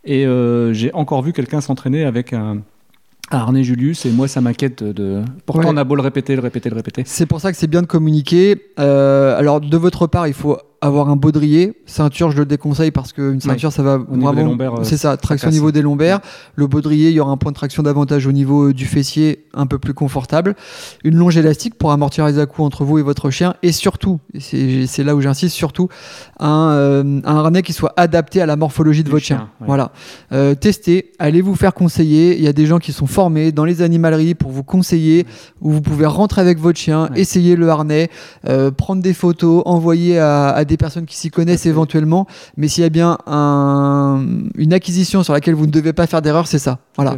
et euh, j'ai encore vu quelqu'un s'entraîner avec un, harnais Julius et moi ça m'inquiète de. Pourtant Ouais. on a beau le répéter, le répéter, le répéter. C'est pour ça que c'est bien de communiquer. Euh, alors de votre part, il faut avoir un baudrier. Ceinture, je le déconseille parce qu'une ceinture, ça va des vraiment. euh, c'est ça, traction au niveau des lombaires. Le baudrier, il y aura un point de traction davantage au niveau euh, du fessier, un peu plus confortable. Une longe élastique pour amortir les à-coups entre vous et votre chien. Et surtout, c'est c'est là où j'insiste, surtout un, euh, un harnais qui soit adapté à la morphologie de Du votre chien, chien. ouais. Voilà. Euh, testez, allez vous faire conseiller. Il y a des gens qui sont formés dans les animaleries pour vous conseiller, où vous pouvez rentrer avec votre chien, Ouais. essayer le harnais, euh, prendre des photos, envoyer à, à des personnes qui s'y connaissent éventuellement. Mais s'il y a bien un- une acquisition sur laquelle vous ne devez pas faire d'erreur, c'est ça. Voilà.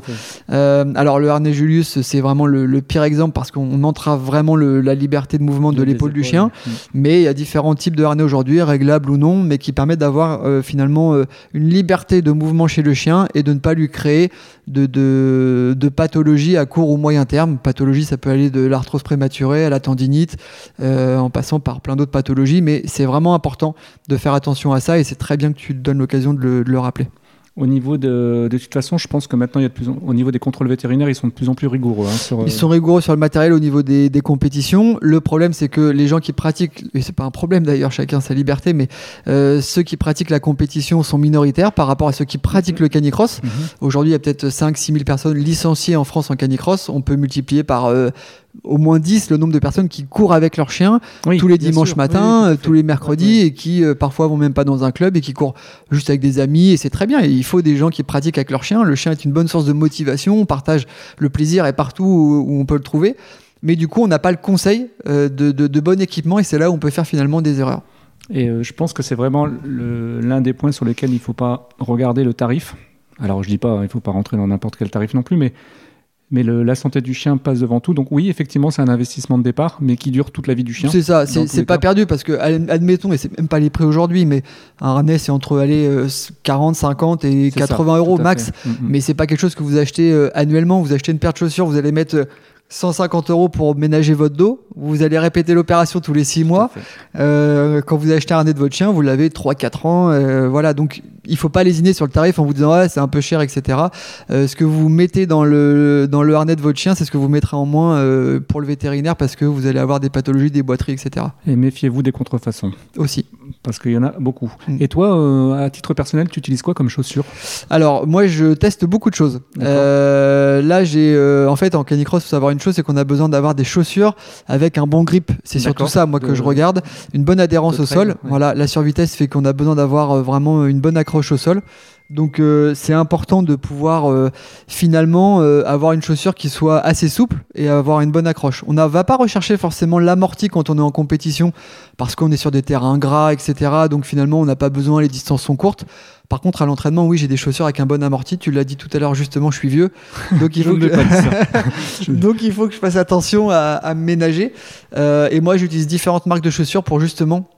Euh, alors le harnais Julius, c'est vraiment le, le pire exemple parce qu'on entrave vraiment le- la liberté de mouvement de l'épaule du chien. Mais il y a différents types de harnais aujourd'hui, réglables ou non, mais qui permettent d'avoir euh, finalement euh, une liberté de mouvement chez le chien et de ne pas lui créer de, de, à court ou moyen terme. Pathologie, ça peut aller de l'arthrose prématurée à la tendinite, euh, en passant par plein d'autres pathologies, mais c'est vraiment important de faire attention à ça et c'est très bien que tu te donnes l'occasion de le rappeler. Au niveau de, de toute façon, je pense que maintenant, il y a de plus en- au niveau des contrôles vétérinaires, ils sont de plus en plus rigoureux. hein, sur, euh, Ils sont rigoureux sur le matériel au niveau des, des compétitions. Le problème, c'est que les gens qui pratiquent, et c'est pas un problème d'ailleurs, chacun sa liberté, mais euh, ceux qui pratiquent la compétition sont minoritaires par rapport à ceux qui pratiquent le canicross. Mhm. Aujourd'hui, il y a peut-être 5-6 000 personnes licenciées en France en canicross. On peut multiplier par euh, au moins 10 le nombre de personnes qui courent avec leurs chiens Oui, tous les dimanches sûr. Oui, à euh, tous les mercredis, Ouais, et qui euh, parfois vont même pas dans un club et qui courent juste avec des amis. Et c'est très bien. Et il faut des gens qui pratiquent avec leur chien. Le chien est une bonne source de motivation. On partage le plaisir et partout où, où on peut le trouver. Mais du coup, on n'a pas le conseil euh, de, de- de bon équipement et c'est là où on peut faire finalement des erreurs. Et euh, je pense que c'est vraiment l'un des points sur lesquels il ne faut pas regarder le tarif. Alors, je dis pas, il ne faut pas rentrer dans n'importe quel tarif non plus, mais, mais le- la santé du chien passe devant tout. Donc, oui, effectivement, c'est un investissement de départ, mais qui dure toute la vie du chien. C'est ça, c'est pas cas. perdu parce que ad- admettons, et c'est même pas les prix aujourd'hui, mais un harnais c'est entre allez, euh, 40, 50 et C'est ça, 80 euros max. Mm, mm. mais c'est pas quelque chose que vous achetez euh, annuellement. Vous achetez une paire de chaussures, vous allez mettre euh, 150 euros pour ménager votre dos. Vous allez répéter l'opération tous les 6 mois. Euh, quand vous achetez un harnais de votre chien, vous l'avez 3-4 ans. euh, voilà, donc il faut pas lésiner sur le tarif en vous disant ouais, c'est un peu cher, etc. Euh, ce que vous mettez dans le, dans le harnais de votre chien, c'est ce que vous mettrez en moins euh, pour le vétérinaire parce que vous allez avoir des pathologies, des boiteries, etc. Et méfiez-vous des contrefaçons, Aussi. parce qu'il y en a beaucoup. Mm. Et toi, à titre personnel, tu utilises quoi comme chaussures? Alors, moi, je teste beaucoup de choses. Là, j'ai, en fait, en canicross, faut savoir une chose, c'est qu'on a besoin d'avoir des chaussures avec un bon grip. C'est surtout ça, moi, que je regarde. Une bonne adhérence au trail, sol. ouais. Voilà, la survitesse fait qu'on a besoin d'avoir euh, vraiment une bonne accroche au sol. Donc euh, c'est important de pouvoir euh, finalement euh, avoir une chaussure qui soit assez souple et avoir une bonne accroche. On ne va pas rechercher forcément l'amorti quand on est en compétition parce qu'on est sur des terrains gras, etc. Donc finalement on n'a pas besoin, les distances sont courtes. Par contre, à l'entraînement, oui, j'ai des chaussures avec un bon amorti. Tu l'as dit tout à l'heure, justement, je suis vieux. Donc il, faut que... donc, il faut que je fasse attention à, à ménager. et moi, j'utilise différentes marques de chaussures pour justement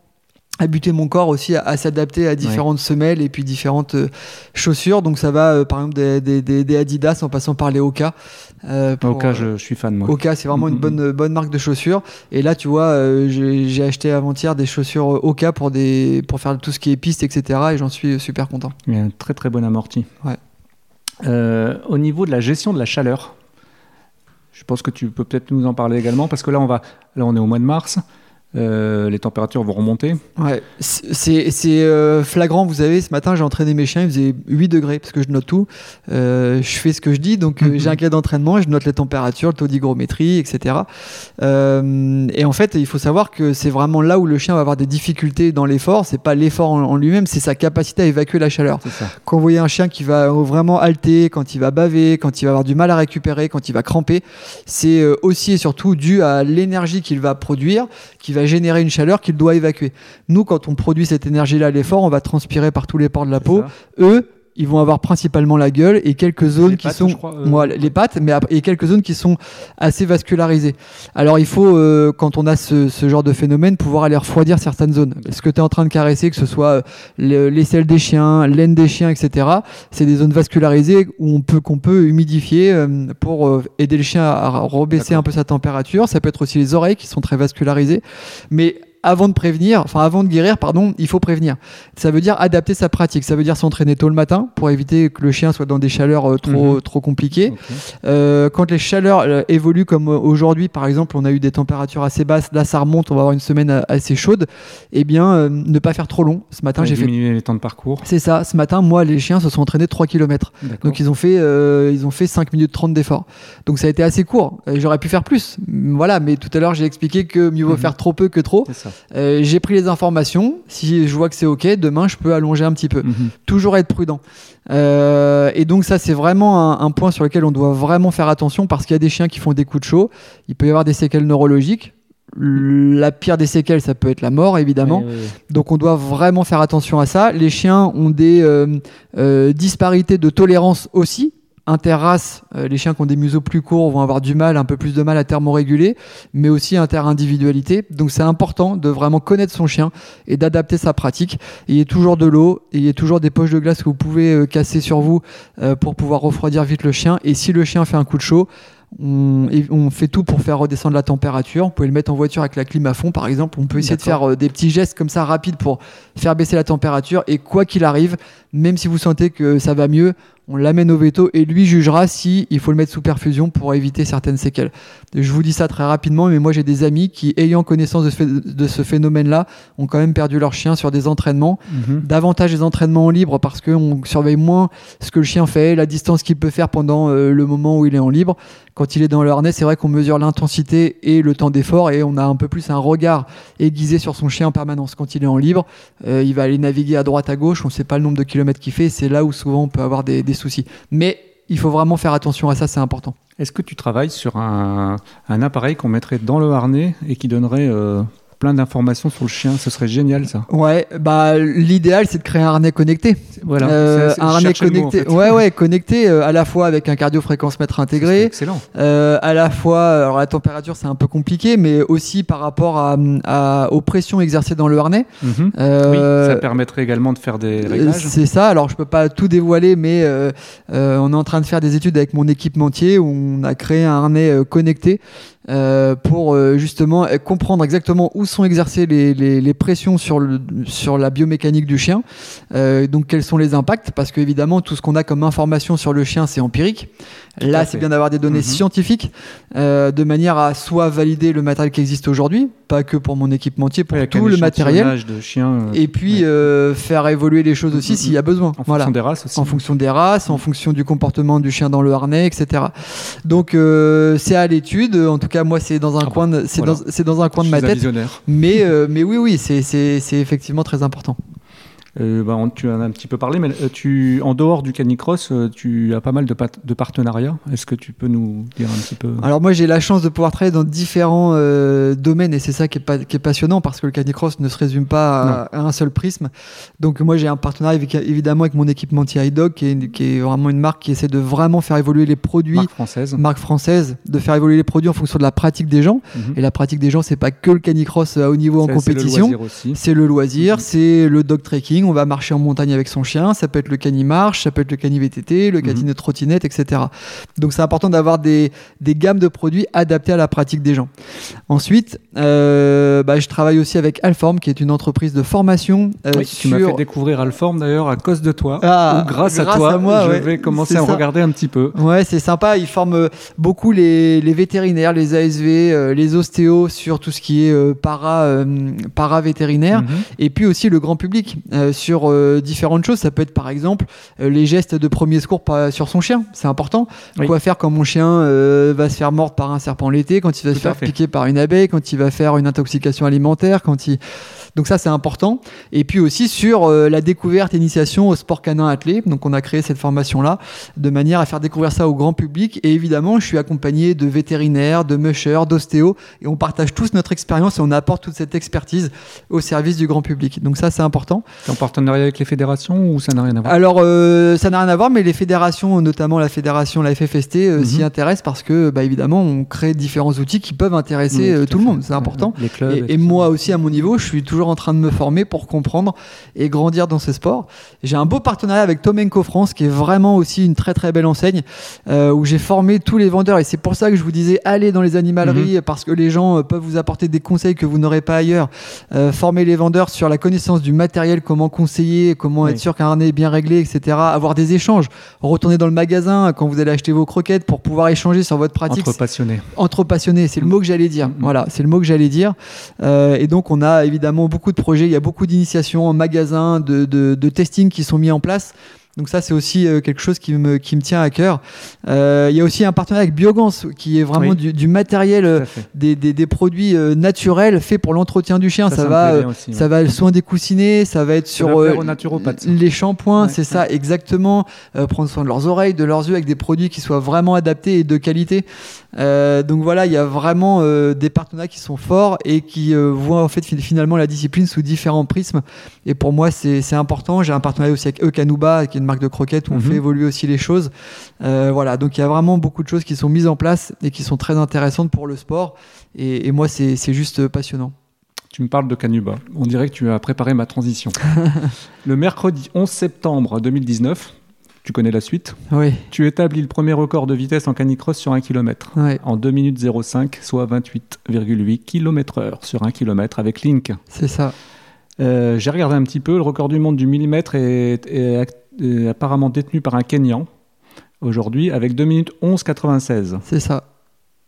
habiter mon corps aussi à, s'adapter à différentes semelles et puis différentes euh, chaussures. Donc ça va, euh, par exemple, des, des, des, Adidas en passant par les Oka. Euh, Oka, je, suis fan moi. Oka, c'est vraiment une bonne, bonne marque de chaussures. Et là, tu vois, j'ai acheté avant-hier des chaussures Oka pour, des, pour faire tout ce qui est piste, etc. Et j'en suis super content. Il y a un très très bon amorti. Ouais. au niveau de la gestion de la chaleur, je pense que tu peux peut-être nous en parler également parce que là on va, là on est au mois de mars. Euh, les températures vont remonter. Ouais, c'est euh, flagrant. Vous savez, ce matin, j'ai entraîné mes chiens, il faisait 8 degrés parce que je note tout. Euh, je fais ce que je dis, donc mhm. j'ai un cas d'entraînement, je note les températures, le taux d'hygrométrie, etc. et en fait, il faut savoir que c'est vraiment là où le chien va avoir des difficultés dans l'effort. C'est pas l'effort en, lui-même, c'est sa capacité à évacuer la chaleur. Quand vous voyez un chien qui va vraiment halter, quand il va baver, quand il va avoir du mal à récupérer, quand il va cramper, c'est aussi et surtout dû à l'énergie qu'il va produire, qui va générer une chaleur qu'il doit évacuer. Nous, quand on produit cette énergie-là à l'effort, on va transpirer par tous les pores de la peau. Eux, ils vont avoir principalement la gueule et quelques zones qui sont euh, les pattes mais et quelques zones qui sont assez vascularisées. Alors il faut euh, quand on a ce, genre de phénomène pouvoir aller refroidir certaines zones. Ce que tu es en train de caresser que ce soit euh, les selles des chiens l'aine des chiens etc c'est des zones vascularisées où on peut qu'on peut humidifier pour aider le chien à rebaisser un peu sa température. Ça peut être aussi les oreilles qui sont très vascularisées. Mais avant de prévenir, enfin avant de guérir, pardon, il faut prévenir. Ça veut dire adapter sa pratique. Ça veut dire s'entraîner tôt le matin pour éviter que le chien soit dans des chaleurs euh, trop mhm. trop compliquées. Euh, quand les chaleurs euh, évoluent comme aujourd'hui, par exemple, on a eu des températures assez basses, là ça remonte, on va avoir une semaine assez chaude. Eh bien, ne pas faire trop long. Ce matin, j'ai fait diminuer les temps de parcours. C'est ça. Ce matin, moi, les chiens se sont entraînés 3 km. Donc ils ont fait ils ont fait 5 minutes 30 d'effort. Donc ça a été assez court. J'aurais pu faire plus. Voilà, mais tout à l'heure j'ai expliqué que mieux vaut mhm. faire trop peu que trop. Ça. Euh, j'ai pris les informations. Si je vois que c'est OK, demain, je peux allonger un petit peu. Mhm. Toujours être prudent. Euh, et donc ça, c'est vraiment un, point sur lequel on doit vraiment faire attention parce qu'il y a des chiens qui font des coups de chaud. Il peut y avoir des séquelles neurologiques. La pire des séquelles, ça peut être la mort, évidemment. Donc on doit vraiment faire attention à ça. Les chiens ont des euh, disparités de tolérance aussi interraces, euh, les chiens qui ont des museaux plus courts vont avoir du mal, un peu plus de mal à thermoréguler, mais aussi inter-individualité. Donc c'est important de vraiment connaître son chien et d'adapter sa pratique. il y a toujours de l'eau, il y a toujours des poches de glace que vous pouvez euh, casser sur vous euh, pour pouvoir refroidir vite le chien. Et si le chien fait un coup de chaud, on, fait tout pour faire redescendre la température. On peut le mettre en voiture avec la clim à fond, par exemple. On peut essayer de faire des petits gestes comme ça rapides pour faire baisser la température. Et quoi qu'il arrive, même si vous sentez que ça va mieux, on l'amène au veto et lui jugera si il faut le mettre sous perfusion pour éviter certaines séquelles. Je vous dis ça très rapidement, mais moi j'ai des amis qui, ayant connaissance de ce, phénomène-là, ont quand même perdu leur chien sur des entraînements. Mhm. Davantage des entraînements en libre parce qu'on surveille moins ce que le chien fait, la distance qu'il peut faire pendant euh, le moment où il est en libre. Quand il est dans le harnais, c'est vrai qu'on mesure l'intensité et le temps d'effort et on a un peu plus un regard aiguisé sur son chien en permanence. Quand il est en libre, euh, il va aller naviguer à droite, à gauche, on ne sait pas le nombre de kilomètres qu'il fait, c'est là où souvent on peut avoir des, soucis. Mais il faut vraiment faire attention à ça, c'est important. Est-ce que tu travailles sur un, appareil qu'on mettrait dans le harnais et qui donnerait euh, plein d'informations sur le chien. Ce serait génial, ça. Ouais, bah l'idéal c'est de créer un harnais connecté. Voilà. Euh, un harnais connecté. Ouais, ouais, connecté euh, à la fois avec un cardio-fréquence-mètre intégré. Excellent. Euh, à la fois, alors la température c'est un peu compliqué, mais aussi par rapport à, aux pressions exercées dans le harnais. Mhm. oui, ça permettrait également de faire des réglages. C'est ça. Alors je peux pas tout dévoiler, mais on est en train de faire des études avec mon équipementier où on a créé un harnais connecté euh, pour euh, justement comprendre exactement où sont exercées les, les, les, pressions sur, le, sur la biomécanique du chien. Euh, donc quels sont les impacts? Parce qu'évidemment, tout ce qu'on a comme information sur le chien, c'est empirique. Là, c'est bien d'avoir des données mhm. scientifiques euh, de manière à soit valider le matériel qui existe aujourd'hui, pas que pour mon équipementier, pour tout le matériel. De chien, et puis faire évoluer les choses aussi s'il y a besoin. En fonction des races aussi. En fonction des races, en fonction du comportement du chien dans le harnais, etc. Donc c'est à l'étude. En tout cas, moi, c'est dans un ah coin, de, c'est dans, un coin de ma tête. Mais, euh, mais oui, oui, c'est effectivement très important. Euh, bah, on- tu en as un petit peu parlé, mais euh, tu, en dehors du canicross, euh, tu as pas mal de, pat- de partenariats. Est-ce que tu peux nous dire un petit peu? Alors moi j'ai la chance de pouvoir travailler dans différents euh, domaines et c'est ça qui est, pas- qui est passionnant parce que le canicross ne se résume pas à, à un seul prisme. Donc moi j'ai un partenariat avec, évidemment avec mon équipementier iDog qui est, qui est vraiment une marque qui essaie de vraiment faire évoluer les produits, marque française marque française, de faire évoluer les produits en fonction de la pratique des gens. Mhm. Et la pratique des gens c'est pas que le canicross à haut niveau en C'est- c'est le compétition. loisir aussi. C'est le loisir, Mhm. c'est le dog trekking, on va marcher en montagne avec son chien, ça peut être le cani marche, ça peut être le cani VTT, le cani Mhm. de trottinette, etc. Donc c'est important d'avoir des, des gammes de produits adaptés à la pratique des gens. Ensuite, euh, bah, je travaille aussi avec Alform, qui est une entreprise de formation euh, Oui, Tu m'as fait découvrir Alform d'ailleurs à cause de toi. Ah, ou grâce, à toi, à moi, je ouais. vais commencer à ça. regarder un petit peu. Ouais, c'est sympa. Ils forment euh, beaucoup les, les vétérinaires, les ASV, euh, les ostéos sur tout ce qui est para, para-vétérinaire. Mhm. et puis aussi le grand public sur euh, différentes choses. Ça peut être par exemple euh, les gestes de premier secours sur son chien, c'est important. Oui. Quoi faire quand mon chien euh, va se faire mordre par un serpent l'été, quand il va Tout se faire fait. piquer par une abeille, quand il va faire une intoxication alimentaire, quand il donc ça c'est important. Et puis aussi sur euh, la découverte, initiation au sport canin attelé. Donc on a créé cette formation là de manière à faire découvrir ça au grand public. Et évidemment je suis accompagné de vétérinaires, de mushers, d'ostéos et on partage tous notre expérience et on apporte toute cette expertise au service du grand public. Donc ça c'est important. Partenariat avec les fédérations ou ça n'a rien à voir Alors euh, ça n'a rien à voir, mais les fédérations, notamment la fédération, la FFST, euh, Mhm. s'y intéressent parce que bah, évidemment on crée différents outils qui peuvent intéresser Oui, euh, tout le monde. C'est important. Les clubs. Et, moi aussi, à mon niveau, je suis toujours en train de me former pour comprendre et grandir dans ce sport. J'ai un beau partenariat avec Tomenko France, qui est vraiment aussi une très très belle enseigne, euh, où j'ai formé tous les vendeurs. Et c'est pour ça que je vous disais, allez dans les animaleries, Mhm. parce que les gens peuvent vous apporter des conseils que vous n'aurez pas ailleurs. Former les vendeurs sur la connaissance du matériel, comment conseiller, comment Oui. être sûr qu'un harnais est bien réglé, etc. Avoir des échanges. Retourner dans le magasin quand vous allez acheter vos croquettes pour pouvoir échanger sur votre pratique Entre passionnés. entre passionnés, c'est le mot que j'allais dire. Mm. Voilà, c'est le mot que j'allais dire. Euh, et donc, on a évidemment beaucoup de projets. Il y a beaucoup d'initiations en magasin, de, de, de testing qui sont mis en place. Donc ça, c'est aussi euh, quelque chose qui me, qui me tient à cœur. Euh, il y a aussi un partenariat avec Biogans, qui est vraiment Oui. du, du matériel, euh, des, des, des produits naturels faits pour l'entretien du chien. Ça, va, aussi, ouais. ça va le soin des coussinets, ça va être sur euh, les shampoings, Ouais, c'est ça exactement. Euh, prendre soin de leurs oreilles, de leurs yeux avec des produits qui soient vraiment adaptés et de qualité. Donc voilà, il y a vraiment des partenariats qui sont forts et qui voient en fait fi- finalement la discipline sous différents prismes. Et pour moi, c'est important. J'ai un partenariat aussi avec Eukanuba, qui est une marque de croquettes où on Mhm. fait évoluer aussi les choses. Euh, voilà, donc il y a vraiment beaucoup de choses qui sont mises en place et qui sont très intéressantes pour le sport. Et, et moi, c'est juste passionnant. Tu me parles de Canuba. On dirait que tu as préparé ma transition. le mercredi 11 septembre 2019, tu connais la suite, Oui, tu établis le premier record de vitesse en canicross sur 1 km. ouais, En 2 minutes 05, soit 28,8 km heure sur 1 km avec Link. c'est ça. Euh, J'ai regardé un petit peu, le record du monde du millimètre est, est apparemment détenu par un Kenyan aujourd'hui avec 2 minutes 11,96. C'est ça.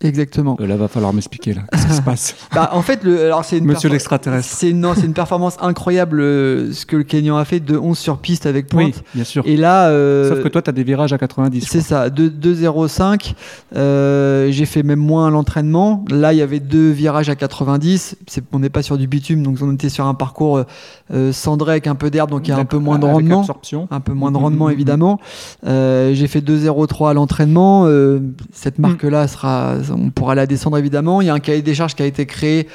Exactement. Euh, là, va falloir m'expliquer là. Qu'est-ce qui se passe Bah, en fait, le, alors c'est une Monsieur l'extraterrestre. C'est non, c'est une performance incroyable euh, ce que le Kenyan a fait de 11 sur piste avec Oui, pointe. bien sûr. Et là, euh, Sauf que toi, tu as des virages à 90. je c'est ça, 2 2,05. Euh, j'ai fait même moins à l'entraînement. Là, il y avait deux virages à 90. C'est- on n'est pas sur du bitume, donc on était sur un parcours euh, cendré avec un peu d'herbe, donc il y a un peu moins de Avec rendement. absorption. Un peu moins de Mhm, rendement, mhm, évidemment. Euh, j'ai fait 2,03 à l'entraînement. Euh, cette marque-là sera, on pourra la descendre évidemment. Il y a un cahier des charges qui a été créé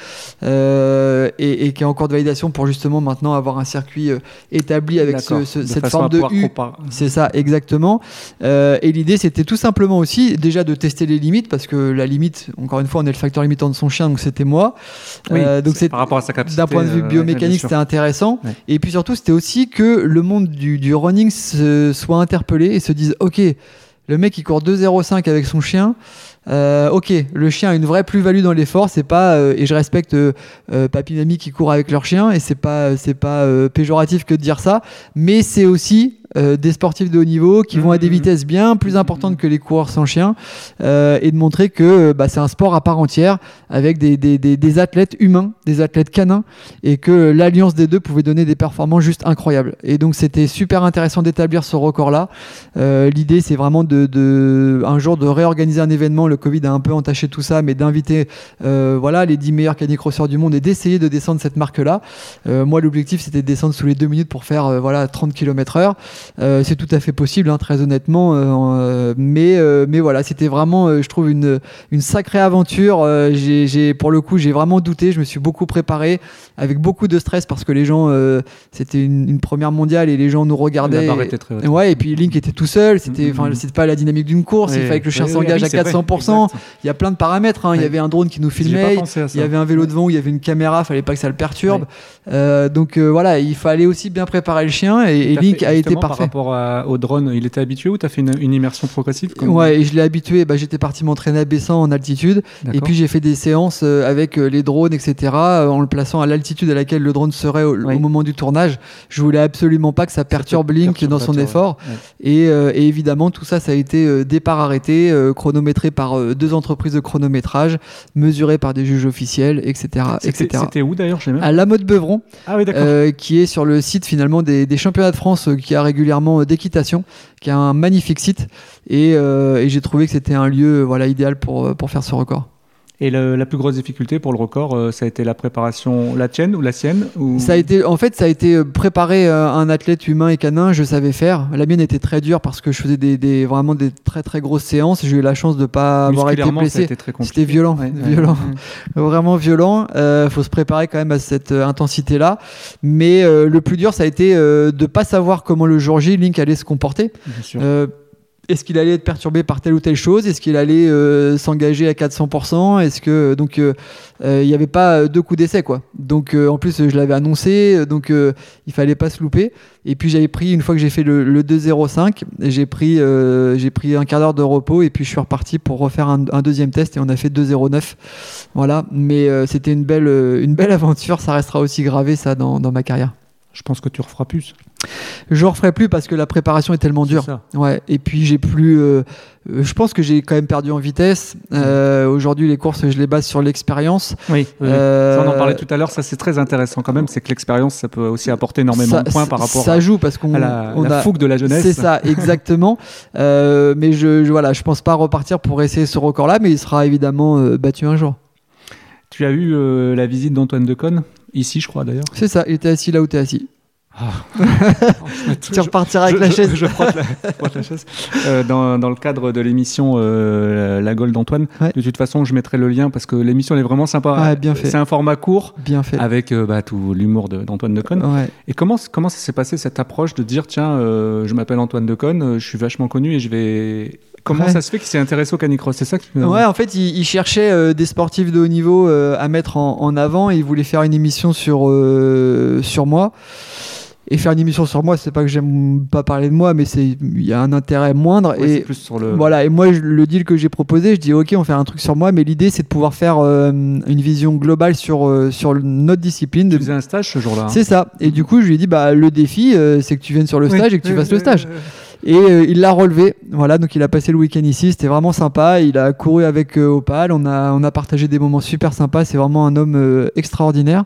euh, et, et qui est en cours de validation pour justement maintenant avoir un circuit euh, établi avec ce- cette forme de U. C'est ça, exactement. Euh, et l'idée, c'était tout simplement aussi déjà de tester les limites, parce que la limite, encore une fois, on est le facteur limitant de son chien, donc c'était moi. Oui, Euh, donc c'est par rapport à sa capacité. d'un point de vue euh, biomécanique, c'était intéressant. Ouais. Et puis surtout, c'était aussi que le monde du, du running se, soit interpellé et se dise Ok, le mec il court 2,05 avec son chien. Euh, ok, le chien a une vraie plus-value dans l'effort. C'est pas euh, et je respecte euh, euh, papy mamie qui courent avec leur chien et c'est pas c'est pas euh, péjoratif que de dire ça, mais c'est aussi euh, des sportifs de haut niveau qui vont à des Mhm. vitesses bien plus importantes que les coureurs sans chien euh, et de montrer que euh, bah, c'est un sport à part entière avec des, des, des, des athlètes humains, des athlètes canins et que l'alliance des deux pouvait donner des performances juste incroyables. Et donc c'était super intéressant d'établir ce record-là. Euh, L'idée c'est vraiment de, de un jour de réorganiser un événement le Covid a un peu entaché tout ça, mais d'inviter euh, voilà, les 10 meilleurs canicrosseurs du monde et d'essayer de descendre cette marque-là. Euh, moi, l'objectif, c'était de descendre sous les 2 minutes pour faire voilà, 30 km/h. Euh, c'est tout à fait possible, hein, très honnêtement. euh, mais, euh, mais voilà, c'était vraiment, euh, je trouve, une, une sacrée aventure. Euh, j'ai, j'ai- pour le coup, j'ai vraiment douté. Je me suis beaucoup préparé avec beaucoup de stress parce que les gens, euh, c'était une, une première mondiale et les gens nous regardaient. La barre était très haute. Et Ouais, et puis Link était tout seul, c'était Mhm. enfin c'était pas la dynamique d'une course, il fallait que le chien Ouais, s'engage à c'est vrai, 400%. exact. Il y a plein de paramètres, hein. il y avait un drone qui nous filmait, il y avait un vélo devant où il y avait une caméra, fallait pas que ça le perturbe. Euh, donc euh, voilà, il fallait aussi bien préparer le chien et, et Link fait- a été parfait. Par rapport à- au drone, il était habitué ou t'as fait une, une immersion progressive comme- Ouais, et je l'ai habitué, bah, j'étais parti m'entraîner à Bessan en altitude et puis j'ai fait des séances euh, avec euh, les drones, etc., euh, en le plaçant à l'altitude à laquelle le drone serait au, Oui. au moment du tournage. Je voulais absolument pas que ça perturbe Link dans son effort. ouais. Et, euh, et évidemment, tout ça, ça a été départ arrêté, euh, chronométré par euh, deux entreprises de chronométrage, mesuré par des juges officiels, etc. C'était etc. c'était où d'ailleurs À la mode Beuvron, Ah oui, qui est sur le site finalement des, des championnats de France, qui a régulièrement euh, d'équitation, qui a un magnifique site. Et, euh, et j'ai trouvé que c'était un lieu voilà, idéal pour, euh, pour faire ce record. Et le- la plus grosse difficulté pour le record, euh, ça a été la préparation, la tienne ou la sienne ou... Ça a été, en fait, ça a été euh, préparer euh, un athlète humain et canin. Je savais faire. La mienne était très dure parce que je faisais des, des- vraiment des très très grosses séances. J'ai eu la chance de pas avoir été blessé. C'était violent, Ouais, ouais. violent, vraiment violent. Euh, faut se préparer quand même à cette euh, intensité-là. Mais euh, le plus dur, ça a été euh, de pas savoir comment le jour J Link allait se comporter. Euh, est-ce qu'il allait être perturbé par telle ou telle chose? Est-ce qu'il allait euh, s'engager à 400% Est-ce que donc euh, euh, il n'y avait pas deux coups d'essai quoi Donc euh, en plus je l'avais annoncé, euh, donc euh, il fallait pas se louper. Et puis j'avais pris une fois que j'ai fait le, le 2.05, j'ai pris euh, j'ai pris un quart d'heure de repos et puis je suis reparti pour refaire un, un deuxième test et on a fait 2.09. Voilà, mais euh, c'était une belle euh, une belle aventure. Ça restera aussi gravé ça dans, dans ma carrière. Je pense que tu referas plus. Je ne referai plus parce que la préparation est tellement dure. Ouais, et puis j'ai plus. euh, euh, je pense que j'ai quand même perdu en vitesse. Euh, Aujourd'hui, les courses, je les base sur l'expérience. Oui, Euh, Ça, on en parlait tout à l'heure, ça c'est très intéressant quand même, c'est que l'expérience, ça peut aussi apporter énormément ça, de points par rapport ça joue parce qu'on la, on la a. fougue de la jeunesse. C'est ça, exactement. Mais je, je, voilà, je pense pas repartir pour essayer ce record-là, mais il sera évidemment battu un jour. Tu as eu la visite d'Antoine Deconne, ici je crois d'ailleurs. C'est ça, il était assis là où tu es assis. Tu Je- repartiras avec je- la je- chaise. Je, frotte la, frotte la chaise. Euh, dans, dans le cadre de l'émission euh, La Gaule d'Antoine, Ouais. de toute façon, je mettrai le lien parce que l'émission elle est vraiment sympa. Ouais, bien fait. C'est un format court Bien fait. avec euh, bah, tout l'humour de- d'Antoine Deconne. Ouais. Et comment, comment ça s'est passé cette approche de dire tiens, euh, je m'appelle Antoine Deconne, euh, je suis vachement connu et je vais. Comment Ouais. ça se fait qu'il s'est intéressé au canicross C'est ça qui me- Ouais, en fait, il, il cherchait euh, des sportifs de haut niveau euh, à mettre en, en avant et il voulait faire une émission sur, euh, sur moi. Et faire une émission sur moi, c'est pas que j'aime pas parler de moi, mais c'est il y a un intérêt moindre. Ouais, et plus sur le. voilà, et moi, je- le deal que j'ai proposé, je dis ok, on fait un truc sur moi, mais l'idée c'est de pouvoir faire une vision globale sur, sur notre discipline. Tu faisais un stage ce jour-là. hein. C'est ça. Et du coup, je lui ai dit bah le défi, c'est que tu viennes sur le Oui, stage et que tu fasses le stage. Et euh, il l'a relevé. Voilà, donc il a passé le week-end ici. C'était vraiment sympa. Il a couru avec euh, Opal. On a, on a partagé des moments super sympas. C'est vraiment un homme euh, extraordinaire.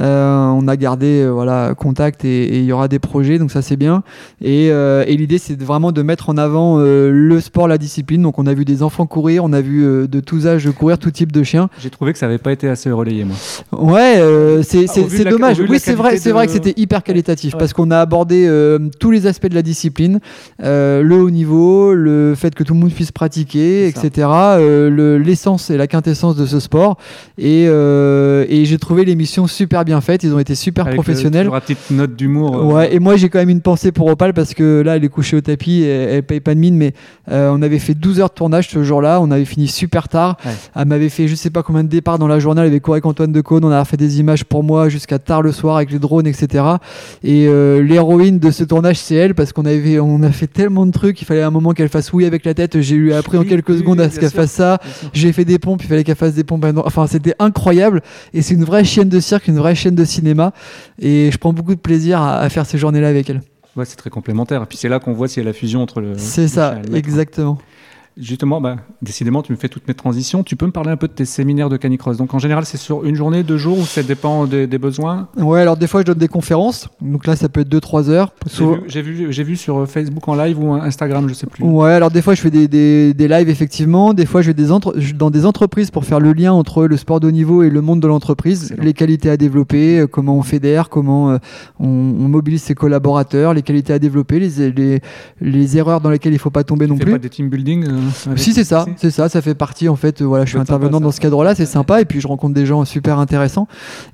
Euh, on a gardé euh, voilà contact et et il y aura des projets, donc ça c'est bien. Et, euh, et l'idée c'est vraiment de mettre en avant euh, le sport, la discipline. Donc on a vu des enfants courir, on a vu euh, de tous âges courir, tout type de chiens. J'ai trouvé que ça n'avait pas été assez relayé, moi. Ouais, euh, c'est Ah, dommage. Oui, c'est vrai, c'est vrai que c'était hyper qualitatif Ouais. parce qu'on a abordé euh, tous les aspects de la discipline, euh, le haut niveau, le fait que tout le monde puisse pratiquer, etc. euh, le- L'essence et la quintessence de ce sport. Et, euh, et j'ai trouvé l'émission super bien faite. Ils ont été super Avec, professionnels. la petite note d'humour. Ouais, et moi j'ai quand même une pensée pour Opal parce que là elle est couchée au tapis, et elle, paye pas de mine, mais on avait fait 12 heures de tournage ce jour-là, on avait fini super tard. Ouais. Elle m'avait fait je sais pas combien de départs dans la journée, elle avait couru avec Antoine Decaune, on a fait des images pour moi jusqu'à tard le soir avec les drones, etc. Et l'héroïne de ce tournage c'est elle parce qu'on avait on a fait tellement de trucs, il fallait un moment qu'elle fasse oui avec la tête, j'ai eu appris en quelques oui, secondes à ce qu'elle fasse ça. J'ai fait des pompes, il fallait qu'elle fasse des pompes. Enfin, c'était incroyable. Et c'est une vraie chienne de cirque, une vraie chaîne de cinéma. Et je prends beaucoup de plaisir à, à faire ces journées-là avec elle. Ouais, c'est très complémentaire. Et puis c'est là qu'on voit s'il y a la fusion entre le. C'est ça, chien et le maître. exactement. Justement, bah, décidément, tu me fais toutes mes transitions. Tu peux me parler un peu de tes séminaires de canicross? Donc en général, c'est sur une journée, deux jours, ou ça dépend des, des besoins? Ouais, alors des fois je donne des conférences. Donc là, ça peut être 2-3 heures. J'ai vu, vu, sur Facebook en live ou Instagram, je sais plus. Ouais, alors des fois je fais des, des, des lives effectivement, des fois je vais des entre- dans des entreprises pour faire le lien entre le sport de haut niveau et le monde de l'entreprise, les qualités à développer, euh, comment on fédère, comment euh, on, on mobilise ses collaborateurs, les qualités à développer, les, les, les erreurs dans lesquelles il faut pas tomber non Tu fais plus. pas des team building euh, Si c'est ça, c'est ça, ça fait partie en fait. euh, Voilà, je suis intervenant dans ce cadre-là, c'est sympa et puis je rencontre des gens super intéressants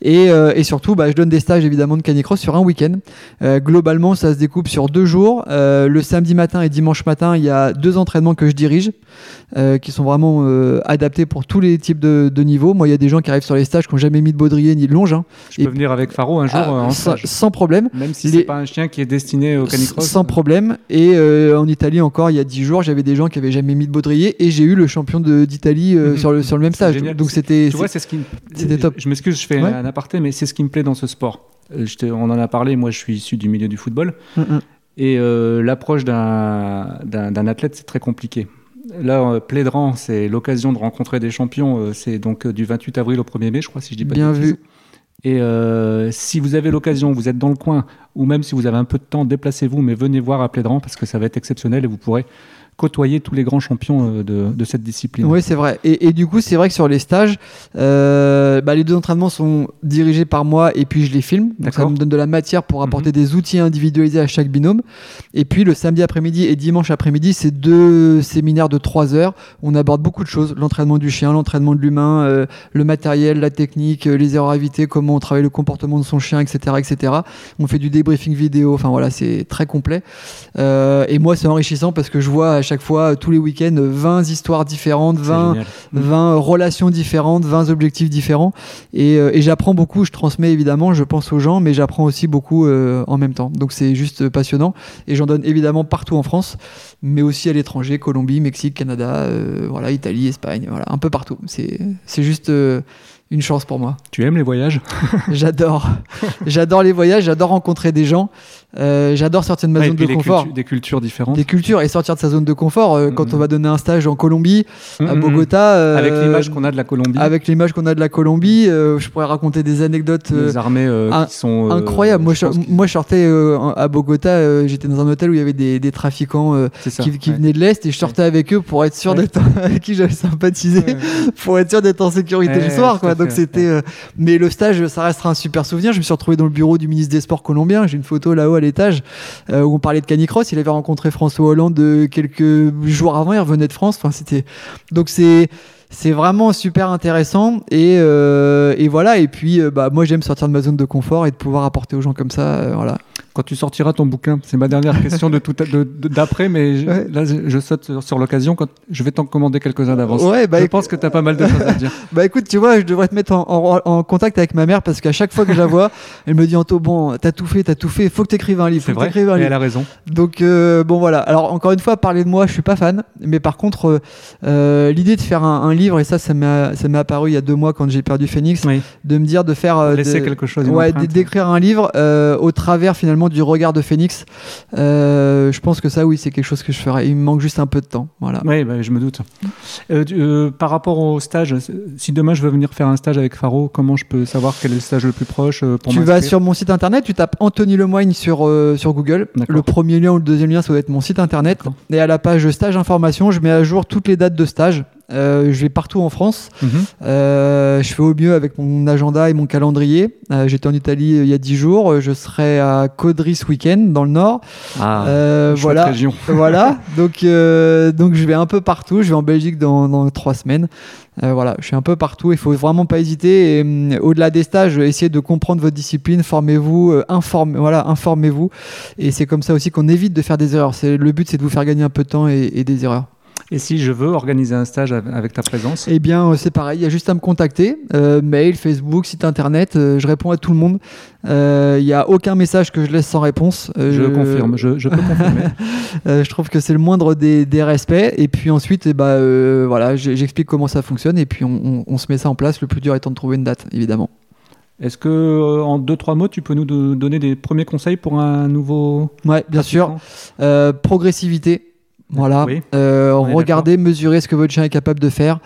et, euh, et surtout, bah, je donne des stages évidemment de canicross sur un week-end. Euh, globalement, ça se découpe sur deux jours. Euh, le samedi matin et dimanche matin, il y a deux entraînements que je dirige euh, qui sont vraiment euh, adaptés pour tous les types de, de niveaux. Moi, il y a des gens qui arrivent sur les stages qui n'ont jamais mis de baudrier ni de longe, hein. Je peux venir avec Faro un jour Ah, euh, en sans, stage. sans problème. Même si les- c'est pas un chien qui est destiné au canicross. Sans problème. Et euh, en Italie, encore il y a 10 jours, j'avais des gens qui avaient jamais mis de baudrier et j'ai eu le champion d'Italie euh, Mhm. sur, le, sur le même stage. génial. Donc c'était. Tu vois, c'est ce qui. me- c'était top. Je m'excuse, je fais Ouais. un aparté, mais c'est ce qui me plaît dans ce sport. Euh, je on en a parlé. Moi, je suis issu du milieu du football. Et euh, l'approche d'un athlète, c'est très compliqué. Là, Plédran, c'est l'occasion de rencontrer des champions. c'est donc du 28 avril au 1er mai, je crois, si je dis pas Bien vu. Et euh, si vous avez l'occasion, vous êtes dans le coin, ou même si vous avez un peu de temps, déplacez-vous, mais venez voir à Plédran parce que ça va être exceptionnel et vous pourrez côtoyer tous les grands champions euh, de, de cette discipline. Oui, c'est vrai. Et, et du coup, c'est vrai que sur les stages, euh, bah, les deux entraînements sont dirigés par moi et puis je les filme. Donc ça me donne de la matière pour apporter Mhm. des outils individualisés à chaque binôme. Et puis le samedi après-midi et dimanche après-midi, c'est deux séminaires de trois heures. On aborde beaucoup de choses l'entraînement du chien, l'entraînement de l'humain, euh, le matériel, la technique, les erreurs à éviter, comment on travaille le comportement de son chien, etc., etc. On fait du débriefing vidéo. Enfin voilà, c'est très complet. Euh, et moi, c'est enrichissant parce que je vois à chaque fois, tous les week-ends, 20 histoires différentes, C'est 20 génial. 20 relations différentes, 20 objectifs différents. Et, euh, et j'apprends beaucoup, je transmets évidemment, je pense aux gens, mais j'apprends aussi beaucoup euh, en même temps. Donc c'est juste passionnant. Et j'en donne évidemment partout en France, mais aussi à l'étranger, Colombie, Mexique, Canada, euh, voilà, Italie, Espagne, voilà, un peu partout. C'est c'est juste euh, une chance pour moi. Tu aimes les voyages? J'adore. j'adore les voyages, j'adore rencontrer des gens, euh, j'adore sortir de ma Ouais, zone de confort. cultu- des cultures différentes. Des cultures et sortir de sa zone de confort. Euh, Quand Mhm. on va donner un stage en Colombie, à Mhm. Bogota, euh, Avec l'image qu'on a de la Colombie, avec l'image qu'on a de la Colombie, euh, je pourrais raconter des anecdotes euh, les armées euh, un- qui sont euh, incroyables. Moi, je moi, je sortais euh, à Bogota, euh, j'étais dans un hôtel où il y avait des, des trafiquants euh, ça. qui, qui ouais. venaient de l'Est et je sortais avec eux pour être sûr d'être avec qui j'avais sympathisé, pour être sûr d'être en sécurité le soir. Quoi. Donc c'était, euh, mais le stage, ça restera un super souvenir. Je me suis retrouvé dans le bureau du ministre des Sports colombien. J'ai une photo là-haut l'étage euh, où on parlait de canicross. Il avait rencontré François Hollande euh, quelques jours avant. Il revenait de France. Enfin, c'était donc c'est c'est vraiment super intéressant et, euh, et voilà et puis euh, bah moi j'aime sortir de ma zone de confort et de pouvoir apporter aux gens comme ça euh, voilà Quand tu sortiras ton bouquin, c'est ma dernière question de tout d'après, mais Ouais. là je, saute sur, sur l'occasion. Quand je vais t'en commander quelques-uns d'avance. ouais bah, je pense que tu as pas mal de choses à dire. bah écoute tu vois je devrais te mettre en, en- en contact avec ma mère parce qu'à chaque fois que je la vois elle me dit Anto bon t'as tout fait t'as tout fait faut que t'écrives un livre C'est vrai. un Et livre elle a raison. Donc euh, bon voilà. Alors encore une fois, parler de moi, je suis pas fan, mais par contre, euh, euh, l'idée de faire un, un livre et ça, ça m'est apparu il y a deux mois quand j'ai perdu Phoenix, Oui. de me dire de faire euh, Laisser de- quelque chose. ouais, d'écrire un livre au travers finalement du regard de Phoenix. Euh, je pense que ça, oui, c'est quelque chose que je ferais. Il me manque juste un peu de temps. Voilà. Oui, bah, je me doute. Euh, euh, par rapport au stage, si demain je veux venir faire un stage avec Faro, comment je peux savoir quel est le stage le plus proche pour tu vas sur mon site internet, tu tapes Anthony Lemoigne sur, sur Google. Le premier lien ou le deuxième lien, ça doit être mon site internet. Et à la page stage information, je mets à jour toutes les dates de stage. Euh, je vais partout en France. Mhm. Euh, je fais au mieux avec mon agenda et mon calendrier. Euh, J'étais en Italie il y a 10 jours. Je serai à Caudry ce week-end dans le nord. Ah, voilà. région. voilà. Donc, donc je vais un peu partout. Je vais en Belgique dans, dans trois semaines. Voilà, je suis un peu partout. Il faut vraiment pas hésiter. Et hum, au-delà des stages, essayez de comprendre votre discipline. Formez-vous, informez, voilà, informez-vous. Et c'est comme ça aussi qu'on évite de faire des erreurs. Le but, c'est de vous faire gagner un peu de temps et, et des erreurs. Et si je veux organiser un stage av- avec ta présence Eh bien, euh, c'est pareil. Il y a juste à me contacter. Euh, mail, Facebook, site internet. euh, je réponds à tout le monde. Euh, Il n'y a aucun message que je laisse sans réponse. Euh, Je confirme, je, je peux confirmer. Euh, je trouve que c'est le moindre des, des respects. Et puis ensuite, eh ben, euh, voilà, j'explique comment ça fonctionne. Et puis on, on- on se met ça en place. Le plus dur étant de trouver une date, évidemment. Est-ce que, euh, en deux, trois mots, tu peux nous do- donner des premiers conseils pour un nouveau Ouais, bien sûr. Euh, progressivité. Voilà. Oui. Euh, regardez, mesurez ce que votre chien est capable de faire.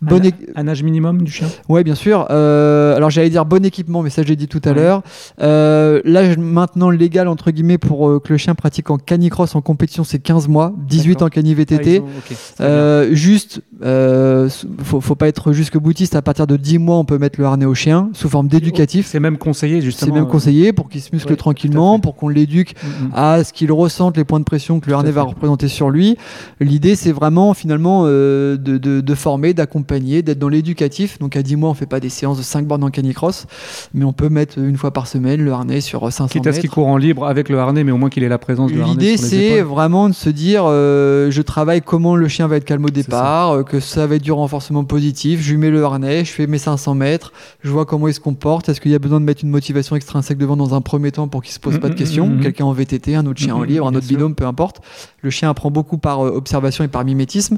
Bon un, é- un âge minimum du chien Ouais, bien sûr. Euh, alors j'allais dire bon équipement, mais ça j'ai dit tout à Ouais. l'heure. Euh, L'âge maintenant légal entre guillemets pour euh, que le chien pratique en canicross en compétition, c'est 15 mois, 18 D'accord. en cani Ah, VTT. Euh, juste, euh, faut, faut pas être jusque boutiste. À partir de 10 mois, on peut mettre le harnais au chien sous forme d'éducatif. C'est même conseillé justement. C'est même euh, conseillé pour qu'il se muscle ouais, tranquillement, pour qu'on l'éduque mm, mm. à ce qu'il ressente les points de pression que le Tout harnais va représenter sur lui. L'idée, c'est vraiment finalement euh, de, de- de former, d'accompagner, d'être dans l'éducatif. Donc à 10 mois, on fait pas des séances de 5 bornes en canicross, mais on peut mettre une fois par semaine le harnais sur 500 Quitte à ce qu'il court en libre avec le harnais, mais au moins qu'il ait la présence du harnais. L'idée, c'est vraiment de se dire, euh, je travaille comment le chien va être calme au départ, euh, que ça va être du renforcement positif, je lui mets le harnais, je fais mes 500 mètres, je vois comment il se comporte, est-ce qu'il y a besoin de mettre une motivation extrinsèque devant dans un premier temps pour qu'il se pose Mm, pas de mm, questions, mm, mm. quelqu'un en VTT, un autre chien Mm, en mm, libre, un autre sûr. binôme, peu importe. Le chien apprend beaucoup par euh, observation et par mimétisme.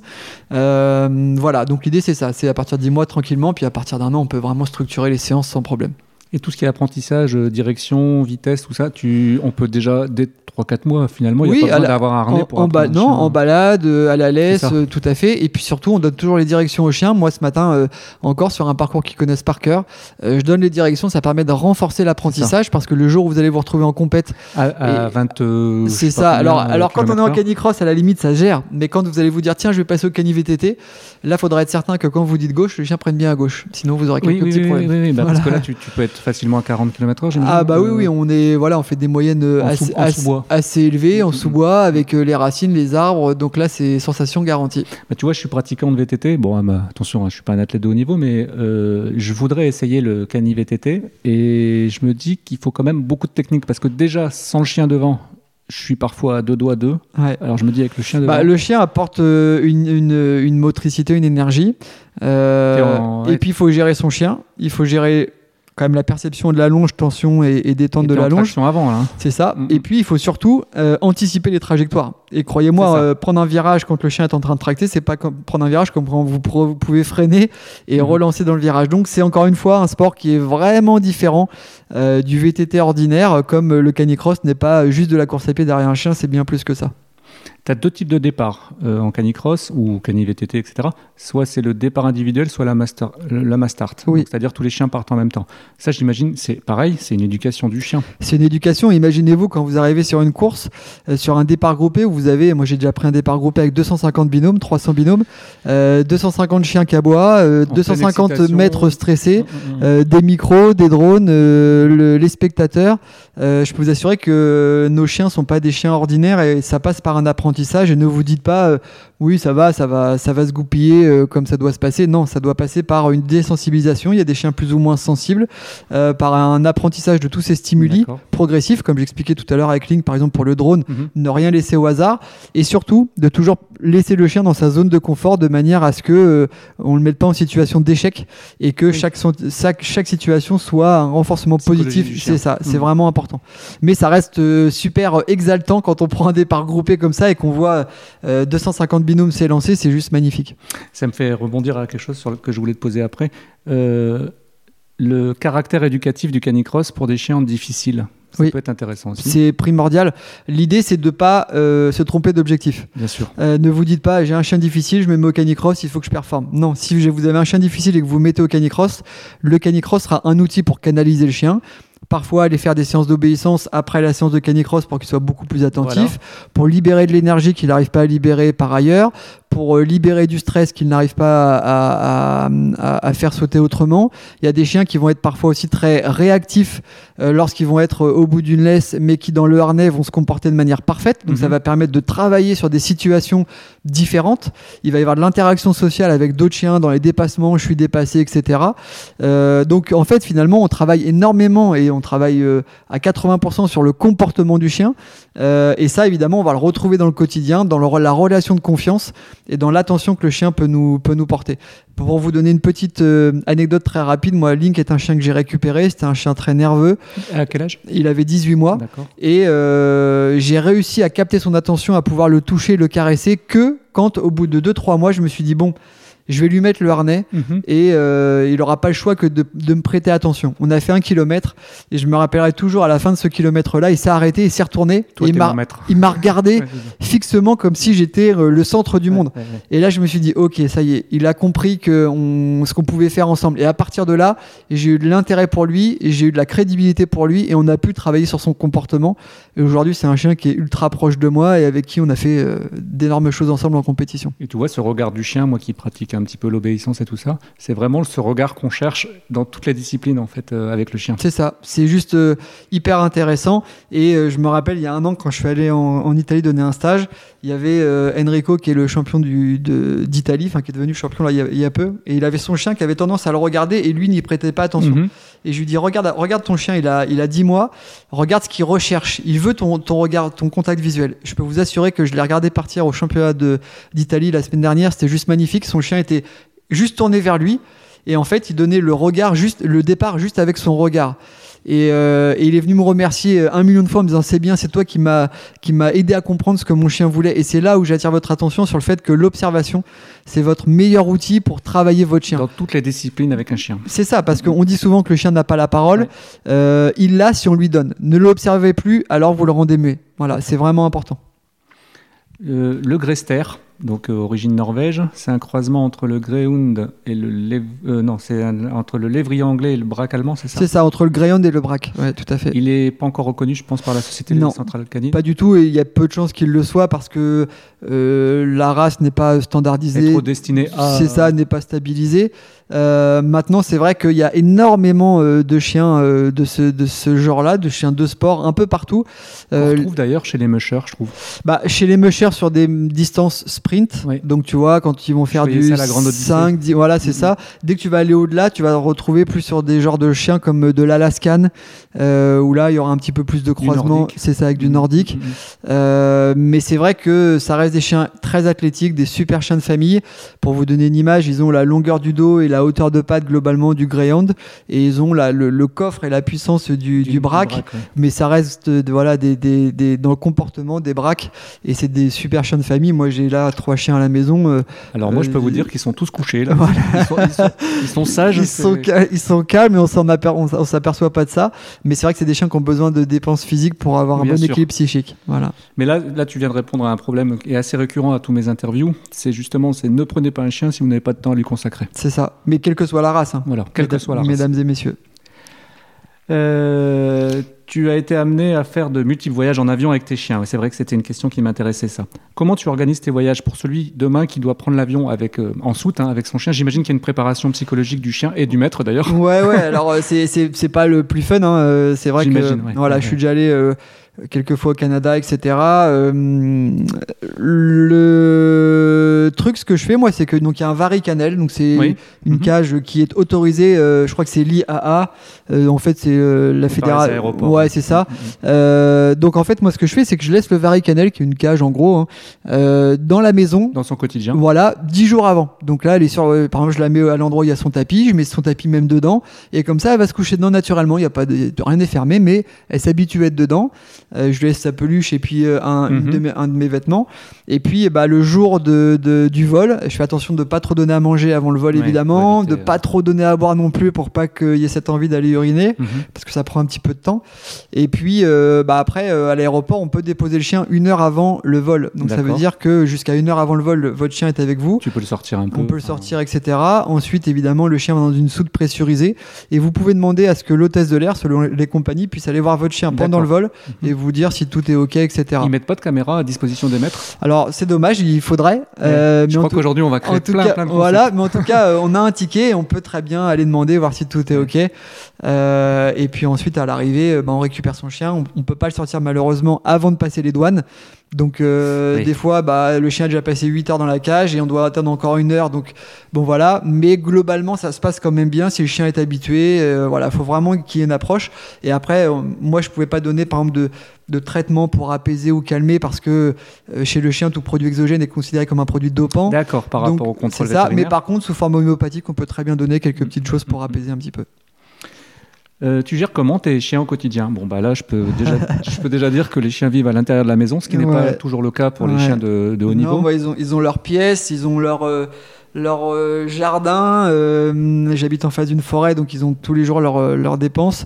Euh, voilà, donc l'idée c'est ça, c'est à partir de 10 mois tranquillement, puis à partir d'un an, on peut vraiment structurer les séances sans problème. Et tout ce qui est apprentissage, euh, direction, vitesse, tout ça, tu, on peut déjà dès 3-4 mois finalement, il Oui, n'y a pas besoin d'avoir un harnais En, pour en apprendre non, en balade, euh, à la laisse, euh, tout à fait. Et puis surtout, on donne toujours les directions aux chiens. Moi, ce matin, euh, encore sur un parcours qu'ils connaissent par cœur, euh, je donne les directions. Ça permet de renforcer l'apprentissage parce que le jour où vous allez vous retrouver en compète, À, à Et 20. euh, je c'est ça. Alors, alors quand on est en canicross, à la limite, ça gère. Mais quand vous allez vous dire, tiens, je vais passer au cani VTT, là, faudra être certain que quand vous dites gauche, le chien prenne bien à gauche. Sinon, vous aurez quelques Oui, petits oui, problèmes. oui, oui, bah, Voilà. parce que là, tu, tu peux être facilement à 40 km/h. j'imagine, Ah bah oui euh, oui on est voilà on fait des moyennes En assez, sous- en assez- sous-bois. assez élevées en sous-bois avec euh, les racines les arbres donc là c'est sensation garantie Bah, tu vois, je suis pratiquant de VTT. Bon, ah, bah, attention, hein, je suis pas un athlète de haut niveau, mais euh, je voudrais essayer le cani VTT. Et je me dis qu'il faut quand même beaucoup de technique parce que déjà, sans le chien devant, je suis parfois à deux doigts d'eux. ouais. Alors je me dis avec le chien devant. Bah, le chien apporte euh, une, une- une motricité, une énergie. Euh, Et en- Et ouais. puis il faut gérer son chien. Il faut gérer quand même la perception de la longe, tension et, et détente Et de la longe. avant, là. hein. C'est ça. Et puis il faut surtout euh, anticiper les trajectoires. Et croyez-moi, euh, prendre un virage quand le chien est en train de tracter, c'est pas comme prendre un virage comme quand vous, pouvez freiner et Mhm. relancer dans le virage. Donc c'est encore une fois un sport qui est vraiment différent euh, du VTT ordinaire, euh, comme le canicross n'est pas juste de la course à pied derrière un chien, c'est bien plus que ça. Tu as deux types de départ euh, en canicross ou cani VTT, etc. Soit c'est le départ individuel, soit la master, la mastart. Oui. C'est-à-dire tous les chiens partent en même temps. Ça, j'imagine, c'est pareil, c'est une éducation du chien. C'est une éducation. Imaginez-vous quand vous arrivez sur une course, euh, sur un départ groupé où vous avez, moi j'ai déjà pris un départ groupé avec 250 binômes, 300 binômes, euh, 250 chiens qui aboient, euh, pleine 250 excitation. mètres stressés. Mm, mm, mm. Des micros, des drones, le- les spectateurs. Je peux vous assurer que nos chiens sont pas des chiens ordinaires et ça passe par un apprentissage. Et ne vous dites pas, euh, oui, ça va, ça va, ça va se goupiller euh, comme ça doit se passer. Non, ça doit passer par une désensibilisation. Il y a des chiens plus ou moins sensibles, euh, par un apprentissage de tous ces stimuli progressifs, comme j'expliquais tout à l'heure avec Link, par exemple pour le drone Mhm. ne rien laisser au hasard et surtout de toujours laisser le chien dans sa zone de confort de manière à ce que euh, on le mette pas en situation d'échec et que Oui. chaque, chaque chaque situation soit un renforcement positif c'est ça c'est Mhm. vraiment important mais ça reste euh, super exaltant quand on prend un départ groupé comme ça et qu'on voit euh, 250 binômes s'élancer c'est juste magnifique Ça me fait rebondir à quelque chose sur le- que je voulais te poser après. Euh, le caractère éducatif du canicross pour des chiens difficiles. Ça Oui. peut être intéressant aussi. c'est primordial l'idée c'est de pas euh, se tromper d'objectif Bien sûr. Euh, ne vous dites pas j'ai un chien difficile, je me mets au canicross, il faut que je performe. Non, si vous avez un chien difficile et que vous mettez au canicross, le canicross sera un outil pour canaliser le chien. Parfois, aller faire des séances d'obéissance après la séance de canicross pour qu'il soit beaucoup plus attentif, pour libérer de l'énergie qu'il n'arrive pas à libérer par ailleurs, pour euh, libérer du stress qu'il n'arrive pas à, à- à- à faire sauter autrement. Il y a des chiens qui vont être parfois aussi très réactifs euh, lorsqu'ils vont être euh, au bout d'une laisse, mais qui dans le harnais vont se comporter de manière parfaite. Donc ça Mhm. va permettre de travailler sur des situations différentes. Il va y avoir de l'interaction sociale avec d'autres chiens dans les dépassements, je suis dépassé, etc. Euh, donc en fait finalement on travaille énormément et on travaille euh, à 80% sur le comportement du chien. Euh, et ça évidemment on va le retrouver dans le quotidien, dans le- la relation de confiance et dans l'attention que le chien peut nous, peut nous porter. Pour vous donner une petite euh, anecdote très rapide, moi Link est un chien que j'ai récupéré, c'était un chien très nerveux, À quel âge? Il avait 18 mois. D'accord. Et euh, j'ai réussi à capter son attention, à pouvoir le toucher, le caresser, que quand, au bout de 2-3 mois, je me suis dit, bon, je vais lui mettre le harnais Mhm. et euh, il aura pas le choix que de, de me prêter attention. On a fait un kilomètre et je me rappellerai toujours à la fin de ce kilomètre-là, il s'est arrêté, il s'est retourné, Toi, et il m'a regardé Ouais, fixement comme si j'étais euh, le centre du monde. Ouais, ouais, ouais. Et là, je me suis dit, ok, ça y est, il a compris que on, ce qu'on pouvait faire ensemble. Et à partir de là, j'ai eu de l'intérêt pour lui et j'ai eu de la crédibilité pour lui et on a pu travailler sur son comportement. Et aujourd'hui, c'est un chien qui est ultra proche de moi et avec qui on a fait euh, d'énormes choses ensemble en compétition. Et tu vois, ce regard du chien, moi qui pratique un petit peu l'obéissance et tout ça, c'est vraiment ce regard qu'on cherche dans toutes les disciplines, en fait, euh, avec le chien. C'est ça, c'est juste euh, hyper intéressant. Et je me rappelle, il y a un an, quand je suis allé en, en Italie donner un stage, il y avait Enrico qui est le champion d'Italie, enfin qui est devenu champion là, il, y a, il y a peu. Et il avait son chien qui avait tendance à le regarder et lui n'y prêtait pas attention. Mhm. Et je lui dis regarde, regarde ton chien, il a, il a 10 mois, regarde ce qu'il recherche. Il veut ton, ton regard, ton contact visuel. Je peux vous assurer que je l'ai regardé partir au championnat d'Italie la semaine dernière, c'était juste magnifique. Son chien était juste tourné vers lui. Et en fait, il donnait le regard, juste le départ, juste avec son regard. Et, euh, et il est venu me remercier euh, un million de fois en me disant c'est bien, c'est toi qui m'a qui m'a aidé à comprendre ce que mon chien voulait. Et c'est là où j'attire votre attention sur le fait que l'observation c'est votre meilleur outil pour travailler votre chien. Dans toutes les disciplines avec un chien. C'est ça, parce qu'on dit souvent que le chien n'a pas la parole. Ouais. Euh, il l'a si on lui donne. Ne l'observez plus, alors vous le rendez muet. Voilà, c'est vraiment important. Euh, le Grester, donc euh, origine norvège, c'est un croisement entre le Greyhound et le Lev- euh, non, c'est un- entre le lévrier anglais et le braque allemand, c'est ça C'est ça, entre le Greyhound et le braque. Ouais, tout à fait. Il est pas encore reconnu, je pense, par la société Non. centrale canine. Pas du tout, et il y a peu de chances qu'il le soit parce que euh, la race n'est pas est standardisée. trop destiné à. C'est ça, n'est pas stabilisé. Euh, maintenant, c'est vrai qu'il y a énormément de chiens de ce, de ce genre-là, de chiens de sport, un peu partout. On retrouve d'ailleurs chez les mushers, je trouve. Bah, chez les mushers sur des distances sprint, Oui. donc tu vois, quand ils vont faire du ça la Grande Odyssée. 5, 10, voilà, c'est Mhm. ça. Dès que tu vas aller au-delà, tu vas retrouver plus sur des genres de chiens comme de l'Alaskan, euh, où là, il y aura un petit peu plus de croisement, c'est ça, avec du nordique. Mhm. Euh, mais c'est vrai que ça reste des chiens très athlétiques, des super chiens de famille. Pour vous donner une image, ils ont la longueur du dos et la hauteur de patte globalement du Greyhound, et ils ont la- le, le coffre et la puissance du, du, braque ouais. mais ça reste euh, voilà des, des, des- dans le comportement des braques et c'est des super chiens de famille moi j'ai là trois chiens à la maison euh, Alors moi, je peux Euh, vous dire qu'ils sont tous couchés là. Voilà. Ils, sont, ils sont- ils sont sages. ils sont, cal- ils sont calmes et on s'en on, s'aperçoit pas de ça mais c'est vrai que c'est des chiens qui ont besoin de dépenses physiques pour avoir un bon sûr. équilibre psychique voilà Mais là, là, tu viens de répondre à un problème qui est assez récurrent à tous mes interviews. C'est justement, c'est ne prenez pas un chien si vous n'avez pas de temps à lui consacrer. c'est ça mais quelle que soit la race hein. Voilà, quelle que Mesdames- soit la race. mesdames et messieurs Euh, tu as été amené à faire de multiples voyages en avion avec tes chiens. C'est vrai que c'était une question qui m'intéressait ça. Comment tu organises tes voyages pour celui demain qui doit prendre l'avion avec euh, en soute hein, avec son chien? J'imagine qu'il y a une préparation psychologique du chien et du maître d'ailleurs. Ouais, ouais, alors euh, c'est- pas le plus fun, hein, euh, c'est vrai que ouais. voilà, Ouais, je suis déjà allé euh, quelques fois au Canada, etc. Euh, le truc, ce que je fais, moi, c'est que donc il y a un vari-canal, donc c'est Oui. une Mhm. cage qui est autorisée, euh, je crois que c'est l'IAA, euh, en fait c'est euh, la aéroports. Ouais, c'est ça. Mhm. Euh, donc en fait, moi, ce que je fais, c'est que je laisse le vari-canal, qui est une cage en gros, hein, euh, dans la maison. Dans son quotidien. Voilà, dix jours avant. Donc là, elle est sur, par exemple, je la mets à l'endroit où il y a son tapis, je mets son tapis même dedans, et comme ça, elle va se coucher dedans naturellement. Il y a pas de, rien n'est fermé, mais elle s'habitue à être dedans. Euh, je lui laisse sa peluche et puis euh, un, Mhm. de mes, un de mes vêtements. Et puis, bah, le jour de, de- du vol, je fais attention de pas trop donner à manger avant le vol, Ouais, évidemment, éviter, de euh. pas trop donner à boire non plus pour pas qu'il y ait cette envie d'aller uriner Mhm. parce que ça prend un petit peu de temps. Et puis, euh, bah après, à l'aéroport, on peut déposer le chien une heure avant le vol. Donc ça veut dire que jusqu'à une heure avant le vol, votre chien est avec vous. Tu peux le sortir un peu. On peut le sortir, etc. Ensuite, évidemment, le chien va dans une soute pressurisée. Et vous pouvez demander à ce que l'hôtesse de l'air, selon les compagnies, puisse aller voir votre chien pendant le vol Mhm. et vous dire si tout est OK, etc. Ils mettent pas de caméra à disposition des maîtres. Alors, c'est dommage, il faudrait. euh, je mais crois tout- qu'aujourd'hui on va créer en tout plein, cas, plein de voilà, mais en tout cas, euh, on a un ticket et on peut très bien aller demander, voir si tout est OK. Euh, et puis ensuite, à l'arrivée, bah, on récupère son chien. On, on peut pas le sortir malheureusement avant de passer les douanes. Donc, euh, Oui. des fois, bah, le chien a déjà passé 8 heures dans la cage et on doit attendre encore une heure. Donc, bon, voilà. Mais globalement, ça se passe quand même bien si le chien est habitué. Euh, voilà, faut vraiment qu'il y ait une approche. Et après, moi, je pouvais pas donner, par exemple, de, de traitement pour apaiser ou calmer parce que euh, chez le chien, tout produit exogène est considéré comme un produit dopant. D'accord, par Donc, rapport au contrôle C'est ça, mais par contre, sous forme homéopathique, on peut très bien donner quelques petites choses pour apaiser un petit peu. Euh, tu gères comment tes chiens au quotidien? Bon, bah là, je peux, déjà, je peux déjà dire que les chiens vivent à l'intérieur de la maison, ce qui n'est pas toujours le cas pour les chiens de, de haut Non, niveau. bah, ils, ont, ils ont leur pièce, ils ont leur, euh, leur euh, jardin. euh, J'habite en face d'une forêt, donc ils ont tous les jours leurs leurs dépenses.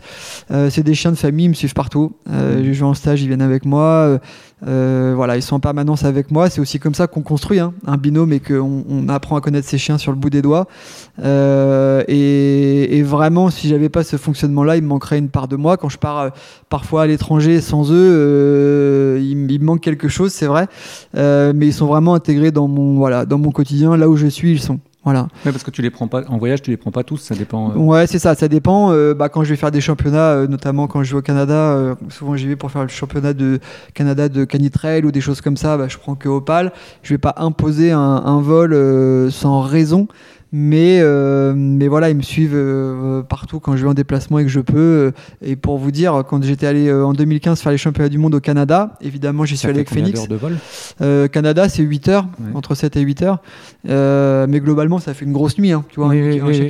Euh, c'est des chiens de famille, ils me suivent partout. Euh, je vais en stage, ils viennent avec moi. Euh, voilà, ils sont en permanence avec moi. C'est aussi comme ça qu'on construit hein, un binôme et qu'on on apprend à connaître ses chiens sur le bout des doigts. Euh, et, et vraiment, si j'avais pas ce fonctionnement-là, il me manquerait une part de moi. Quand je pars euh, parfois à l'étranger sans eux, euh, il, il me manque quelque chose, c'est vrai. Euh, mais ils sont vraiment intégrés dans mon voilà, dans mon quotidien. Là où je suis, ils sont. Voilà. Ouais, parce que tu les prends pas en voyage, tu les prends pas tous, ça dépend. euh, Ouais, c'est ça, ça dépend. Euh, bah, quand je vais faire des championnats, euh, notamment quand je vais au Canada, euh, souvent j'y vais pour faire le championnat de Canada de canitrail ou des choses comme ça, bah, je prends que Opal. Je vais pas imposer un, un vol euh, sans raison. Mais, euh, mais voilà, ils me suivent euh, partout quand je vais en déplacement et que je peux. euh, et pour vous dire, quand j'étais allé euh, en 2015 faire les championnats du monde au Canada, évidemment j'y suis allé avec Phoenix. d'heures de vol? Euh, Canada, c'est 8 heures, Ouais. entre 7 et 8 heures. Euh, mais globalement, ça fait une grosse nuit. Hein, tu vois, Oui, oui, oui, c'est oui,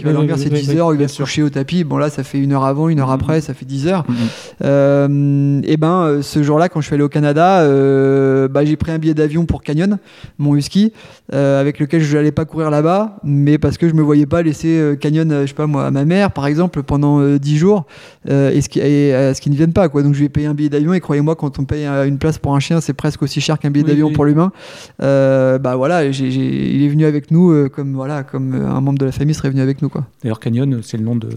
10 oui, heures, il va se coucher au tapis. Bon, là, ça fait une heure avant, une heure Mhm. après, ça fait 10 heures. Mhm. Euh, et ben, euh, ce jour-là, quand je suis allé au Canada, euh, bah, j'ai pris un billet d'avion pour Canyon, mon husky, euh, avec lequel je n'allais pas courir là-bas, mais parce que je me voyais pas laisser euh, Canyon, euh, je sais pas moi, à ma mère, par exemple, pendant euh, 10 jours, euh, et ce qui, et, ce qui ne viennent pas, quoi. Donc, je vais payer un billet d'avion, et croyez-moi, quand on paye une place pour un chien, c'est presque aussi cher qu'un billet Oui, d'avion oui. pour l'humain. Bah voilà, il est venu avec nous, comme voilà, comme un membre de la famille serait venu avec nous, quoi. D'ailleurs, Canyon, c'est le nom de,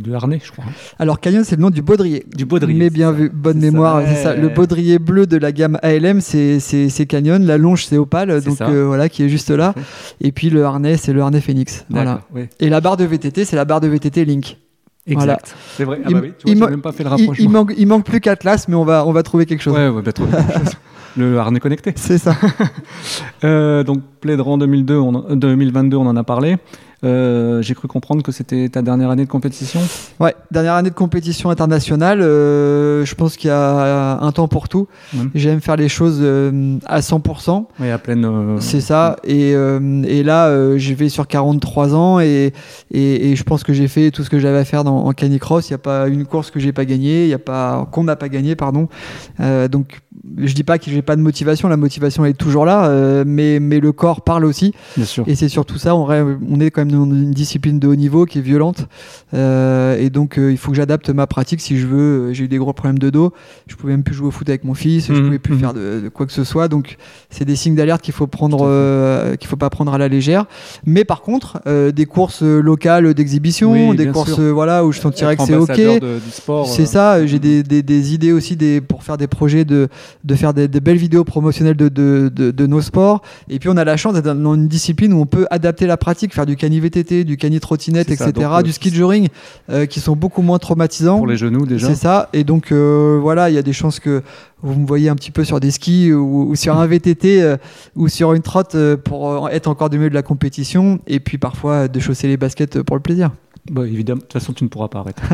de harnais, je crois. hein. Alors, Canyon, c'est le nom du baudrier. Du baudrier. Mais bien vu, bonne mémoire, c'est ça. Le baudrier bleu de la gamme ALM, c'est Canyon. La longe, c'est Opal, C'est donc euh, voilà, qui est juste là. Et puis le harnais, c'est le harnais Phoenix. Voilà. Ouais. Et la barre de VTT, c'est la barre de VTT Link. Exact. Voilà. C'est vrai. Ah Il- bah oui, tu vois, il même pas fait le Il, rapprochement. il manque, il manque plus qu'Atlas, mais on va, on va trouver quelque chose. Ouais, ouais, bah, trop bien. le harnais connecté. C'est ça. Euh, donc, Plédran 2002, on en- 2022, on en a parlé. Euh, J'ai cru comprendre que c'était ta dernière année de compétition. Ouais, dernière année de compétition internationale. euh, je pense qu'il y a un temps pour tout. J'aime faire les choses euh, à 100%. Oui, à pleine. euh, C'est ça. Et, euh, et là, je vais sur 43 ans et, et, et je pense que j'ai fait tout ce que j'avais à faire dans, en canicross. Il n'y a pas une course que j'ai pas gagnée, il y a pas qu'on n'a pas gagné, pardon. Euh, donc, je dis pas que j'ai pas de motivation. La motivation est toujours là, euh, mais mais le corps parle aussi. Bien sûr. Et c'est surtout ça. On, rêve- on est quand même dans une discipline de haut niveau qui est violente. Euh, et donc, euh, il faut que j'adapte ma pratique si je veux. J'ai eu des gros problèmes de dos. Je pouvais même plus jouer au foot avec mon fils. Je Mhm, pouvais plus mhm. faire de, de quoi que ce soit. Donc, c'est des signes d'alerte qu'il faut prendre, qu'il faut pas prendre à la légère. Mais par contre, des courses locales d'exhibition, Oui, des courses, voilà, où je sentirais que c'est ok. C'est ça, j'ai des, des, des idées aussi des, pour faire des projets de, de faire des, des belles vidéos promotionnelles de, de, de, de nos sports. Et puis on a la chance d'être dans une discipline où on peut adapter la pratique, faire du cani VTT, du cani trottinette, etc., ça, donc, euh, du ski joring, euh, qui sont beaucoup moins traumatisants. Pour les genoux, déjà. C'est ça. Et donc euh, voilà, il y a des chances que vous me voyez un petit peu sur des skis ou, ou sur un VTT euh, ou sur une trotte euh, pour être encore du milieu de la compétition. Et puis parfois de chausser les baskets pour le plaisir. Bah, évidemment, de toute façon, tu ne pourras pas arrêter.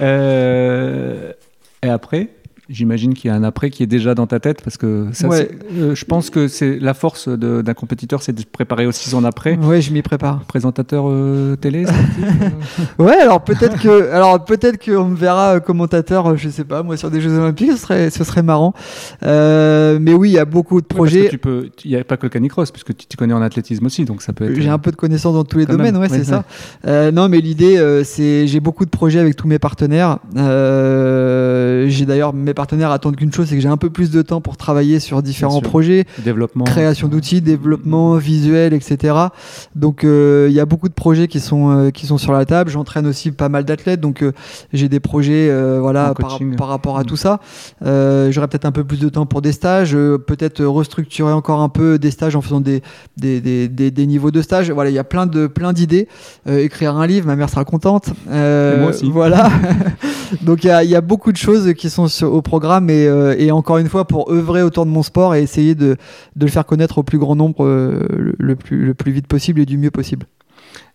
Euh, et après, j'imagine qu'il y a un après qui est déjà dans ta tête parce que ça, Ouais. c'est- euh, je pense que c'est la force d'un compétiteur, c'est de se préparer aussi son après. Ouais, je m'y prépare. Présentateur euh, télé, euh, Ouais, alors peut-être que, alors peut-être qu'on me verra commentateur, je sais pas, moi sur des Jeux Olympiques, ce serait, ce serait marrant. Euh, mais oui, il y a beaucoup de projets. tu peux, il n'y a pas que le canicross, puisque tu t'y connais en athlétisme aussi, donc ça peut être. J'ai un peu de connaissances dans tous les domaines, même, ouais, ouais, c'est ça. Non, mais l'idée, c'est, j'ai beaucoup de projets avec tous mes partenaires. J'ai d'ailleurs mes partenaires attendent qu'une chose, c'est que j'ai un peu plus de temps pour travailler sur différents projets. développement. création d'outils, développement visuel, etc. Donc euh, il y a beaucoup de projets qui sont euh, qui sont sur la table. J'entraîne aussi pas mal d'athlètes, donc euh, j'ai des projets voilà par, rapport à Mm. tout ça. J'aurai peut-être un peu plus de temps pour des stages, peut-être restructurer encore un peu des stages en faisant des des, des, des, des niveaux de stage. Voilà, il y a plein de plein d'idées. Écrire un livre, ma mère sera contente. Moi aussi. Voilà. Donc il y a, il y a beaucoup de choses qui sont sur- au programme et, euh, et encore une fois pour œuvrer autour de mon sport et essayer de, de le faire connaître au plus grand nombre euh, le, le plus, le plus vite possible et du mieux possible.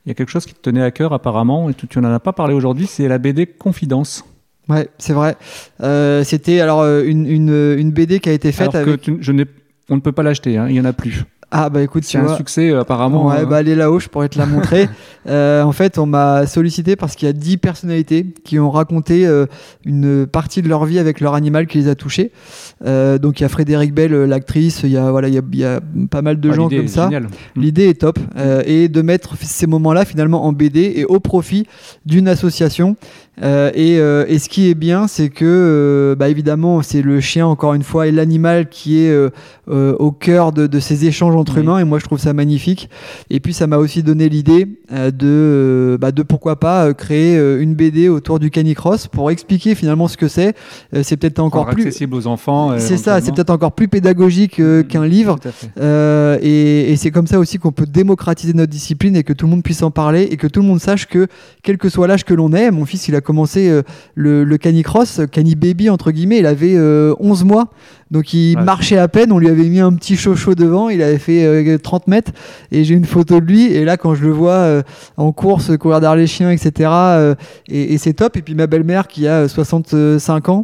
Il y a quelque chose qui te tenait à cœur apparemment, et tu, n'en as pas parlé aujourd'hui, c'est la BD Confidence. Ouais, c'est vrai. Euh, C'était alors une, une, une BD qui a été faite Alors que avec. tu- je n'ai- on ne peut pas l'acheter, hein, il y en a plus. Ah bah écoute, c'est un succès euh, apparemment. Ouais, bah elle est là-haut, je pourrais te la montrer. euh, en fait, on m'a sollicité parce qu'il y a 10 personnalités qui ont raconté euh, une partie de leur vie avec leur animal qui les a touchés. Euh, donc il y a Frédéric Bell, l'actrice, il y a voilà, il y a, il y a pas mal de Ah, gens comme ça. géniale. L'idée est top euh, et de mettre ces moments-là finalement en BD et au profit d'une association. Euh, et, euh, et ce qui est bien, c'est que euh, bah, évidemment c'est le chien encore une fois et l'animal qui est euh, euh, au cœur de, de ces échanges entre Oui. humains et moi je trouve ça magnifique. Et puis ça m'a aussi donné l'idée euh, de, bah, de pourquoi pas créer une BD autour du canicross pour expliquer finalement ce que c'est. C'est peut-être encore plus. accessible aux enfants. C'est ça, c'est peut-être encore plus pédagogique euh, qu'un livre. Euh, et, et c'est comme ça aussi qu'on peut démocratiser notre discipline et que tout le monde puisse en parler et que tout le monde sache que, quel que soit l'âge que l'on est, mon fils il a commencé euh, le, le canicross, cani baby entre guillemets, il avait euh, 11 mois. Donc il Ouais. marchait à peine, on lui avait mis un petit chocho devant, il avait fait euh, 30 mètres et j'ai une photo de lui et là quand je le vois euh, en course, courir derrière les chiens, etc. euh, et, et c'est top. Et puis ma belle-mère qui a euh, 65 ans,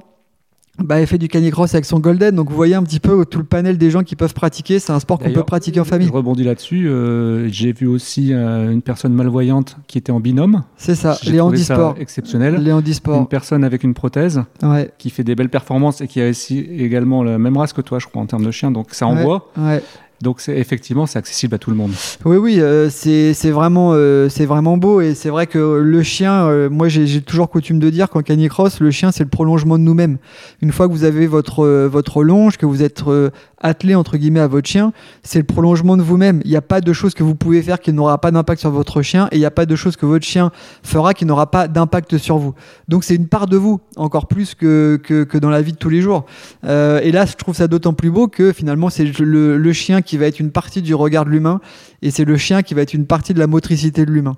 bah, elle fait du canicross avec son golden, donc vous voyez un petit peu tout le panel des gens qui peuvent pratiquer. C'est un sport qu'on peut pratiquer en famille. Je rebondis là-dessus. euh, J'ai vu aussi euh, une personne malvoyante qui était en binôme. C'est ça, les handisports. exceptionnel. Les Une handisports. personne avec une prothèse Ouais, qui fait des belles performances et qui a aussi également la même race que toi, je crois, en termes de chien. Donc ça envoie. ouais. Donc c'est effectivement, c'est accessible à tout le monde. Oui, oui, euh, c'est vraiment, euh, c'est vraiment beau et c'est vrai que le chien, euh, moi j'ai j'ai toujours coutume de dire qu'en canicross, le chien c'est le prolongement de nous-mêmes. Une fois que vous avez votre, euh, votre longe, que vous êtes euh, attelé entre guillemets à votre chien, c'est le prolongement de vous-même. Il n'y a pas de choses que vous pouvez faire qui n'aura pas d'impact sur votre chien et il n'y a pas de choses que votre chien fera qui n'aura pas d'impact sur vous. Donc c'est une part de vous, encore plus que, que, que dans la vie de tous les jours. Euh, et là, je trouve ça d'autant plus beau que finalement, c'est le, le chien qui va être une partie du regard de l'humain et c'est le chien qui va être une partie de la motricité de l'humain.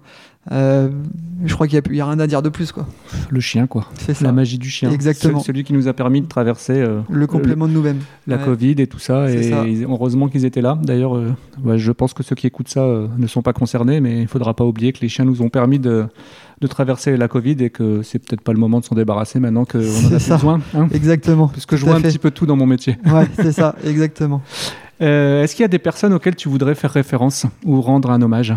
Euh, je crois qu'il n'y a, rien à dire de plus, quoi. Le chien, quoi. C'est. La magie du chien. Exactement. Ce- Celui qui nous a permis de traverser euh, Le complément de nous-mêmes. la Ouais. Covid et tout ça. Et ça. ils- heureusement qu'ils étaient là. D'ailleurs, euh, ouais, je pense que ceux qui écoutent ça ne sont pas concernés, mais il ne faudra pas oublier que les chiens nous ont permis de, de traverser la Covid et que c'est peut-être pas le moment de s'en débarrasser maintenant qu'on en a ça. besoin. hein. Exactement. Parce que je vois un petit peu tout dans mon métier. Ouais, c'est ça, exactement. Euh, Est-ce qu'il y a des personnes auxquelles tu voudrais faire référence ou rendre un hommage?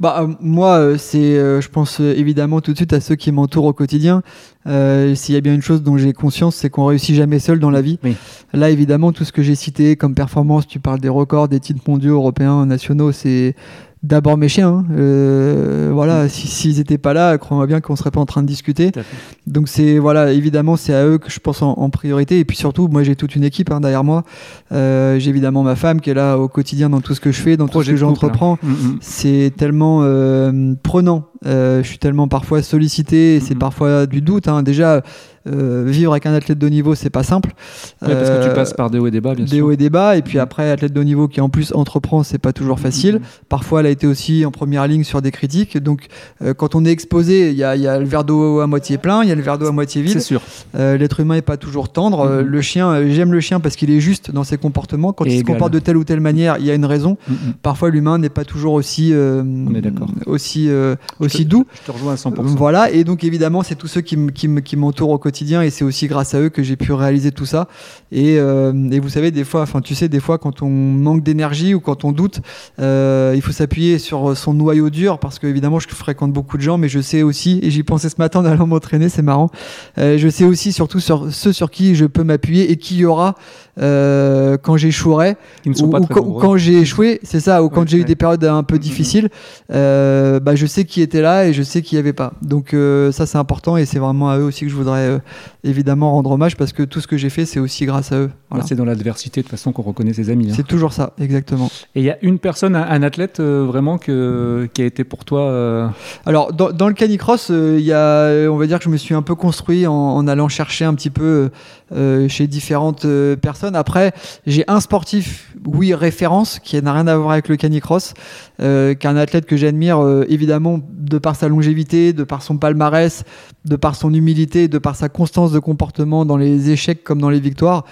Bah, euh, moi, euh, c'est, je pense évidemment tout de suite à ceux qui m'entourent au quotidien. S'il y a bien une chose dont j'ai conscience, c'est qu'on réussit jamais seul dans la vie. Oui. Là, évidemment, tout ce que j'ai cité comme performance, tu parles des records, des titres mondiaux, européens, nationaux, c'est d'abord mes chiens. hein. Euh, voilà, si- s'ils étaient pas là, crois-moi bien qu'on serait pas en train de discuter. Donc c'est voilà, évidemment, c'est à eux que je pense en, en priorité. Et puis surtout, moi, j'ai toute une équipe hein, derrière moi. Euh, j'ai évidemment ma femme qui est là au quotidien dans tout ce que je fais, dans Projet tout ce que couple, j'entreprends. Mm, mm. C'est tellement euh, prenant. Euh, je suis tellement parfois sollicité. C'est Mhm. parfois du doute. hein. Déjà, euh, vivre avec un athlète de haut niveau, c'est pas simple. Ouais, parce que tu Euh, passes par des hauts et des bas, bien des sûr. hauts et des bas. Et puis après, athlète de haut niveau qui en plus entreprend, c'est pas toujours facile. Mm, Parfois, elle a été aussi en première ligne sur des critiques. Donc, quand on est exposé, il y a, il y a le verre d'eau à moitié plein, il y a le verre d'eau à moitié C'est vide. sûr. Euh, L'être humain est pas toujours tendre. Mhm. le chien, j'aime le chien parce qu'il est juste dans ses comportements. Quand Et il se comporte de telle ou telle manière, il y a une raison. Parfois, l'humain n'est pas toujours aussi, On est d'accord. aussi, aussi Je te rejoins à 100%. Voilà, et donc évidemment, c'est tous ceux qui, m'entourent au quotidien, et c'est aussi grâce à eux que j'ai pu réaliser tout ça. Et, euh, et vous savez, des fois, enfin, tu sais, des fois, quand on manque d'énergie ou quand on doute, euh, il faut s'appuyer sur son noyau dur, parce que évidemment, je fréquente beaucoup de gens, mais je sais aussi, et j'y pensais ce matin en allant m'entraîner, c'est marrant. euh, je sais aussi surtout sur ceux sur qui je peux m'appuyer et qui y aura euh, quand j'échouerai ou, quand, ou nombreux. quand j'ai échoué, c'est ça, ou quand Ouais, j'ai eu des périodes un peu Mhm. difficiles, euh, bah, je sais qui était là et je sais qui n'y avait pas. Donc euh, ça c'est important et c'est vraiment à eux aussi que je voudrais euh, évidemment rendre hommage parce que tout ce que j'ai fait c'est aussi grâce à eux. Voilà. C'est dans l'adversité de toute façon qu'on reconnaît ses amis. hein. C'est toujours ça, exactement. Et il y a une personne, un, un athlète euh, vraiment que, qui a été pour toi. Alors dans, dans le canicross, il y a, on va dire que je me suis un peu construit en, en allant chercher un petit peu chez différentes personnes. Après, j'ai un sportif, oui, référence, qui n'a rien à voir avec le canicross, euh, qui est un athlète que j'admire évidemment de par sa longévité, de par son palmarès, de par son humilité, de par sa constance de comportement dans les échecs comme dans les victoires.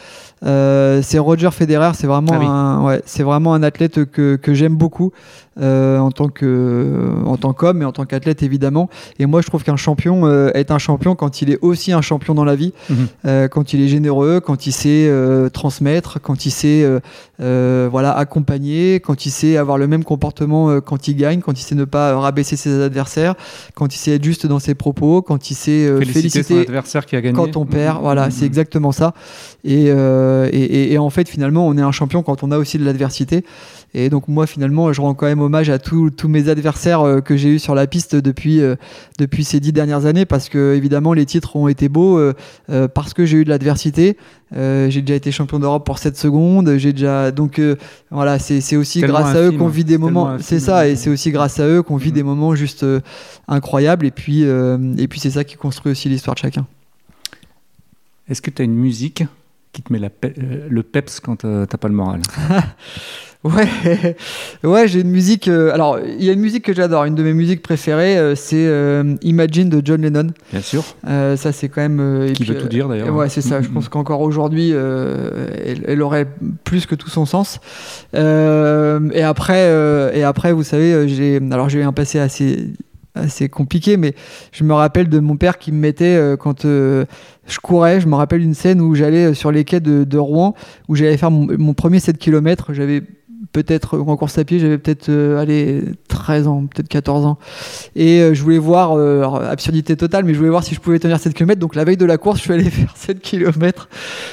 c'est Roger Federer. C'est vraiment, Ah oui. un, ouais, c'est vraiment un athlète que, que j'aime beaucoup euh, en tant que en tant qu'homme et en tant qu'athlète évidemment. Et moi, je trouve qu'un champion euh, est un champion quand il est aussi un champion dans la vie, Mhm. euh, quand il est généreux, quand il sait euh, transmettre, quand il sait euh, euh, voilà accompagner, quand il sait avoir le même comportement quand il gagne, quand il sait ne pas rabaisser ses adversaires, quand il sait être juste dans ses propos, quand il sait euh, Féliciter, son féliciter adversaire qui a gagné. quand on perd, voilà, Mhm. c'est exactement ça. Et, euh, et, et- et en fait, finalement, on est un champion quand on a aussi de l'adversité. Et donc moi, finalement, je rends quand même hommage à tous tous mes adversaires euh, que j'ai eu sur la piste depuis euh, depuis ces dix dernières années, parce que évidemment, les titres ont été beaux euh, euh, parce que j'ai eu de l'adversité. Euh, j'ai déjà été champion d'Europe pour 7 secondes. J'ai déjà donc euh, voilà, c'est c'est aussi grâce à eux qu'on vit des moments. C'est ça, et c'est aussi grâce à eux qu'on vit des moments juste euh, incroyables. Et puis euh, et puis c'est ça qui construit aussi l'histoire de chacun. Est-ce que tu as une musique qui te met la pe- euh, le peps quand t'as pas le moral? Ouais, ouais, j'ai une musique. euh, alors, il y a une musique que j'adore. Une de mes musiques préférées, euh, c'est euh, Imagine de John Lennon. Bien sûr. Ça, c'est quand même. Qui puis, veut tout dire d'ailleurs. Ouais, c'est ça. Je Mhm. pense qu'encore aujourd'hui, elle, elle aurait plus que tout son sens. Et après, et après, vous savez, j'ai. Alors, j'ai eu un passé assez assez compliqué, mais je me rappelle de mon père qui me mettait euh, quand euh, je courais. Je me rappelle d'une scène où j'allais sur les quais de, de Rouen, où j'allais faire mon, mon premier 7 km. J'avais peut-être en course à pied, j'avais peut-être euh, allez 13 ans, peut-être 14 ans. Et euh, je voulais voir euh, alors, absurdité totale, mais je voulais voir si je pouvais tenir 7 km. Donc la veille de la course, je suis allé faire 7 km.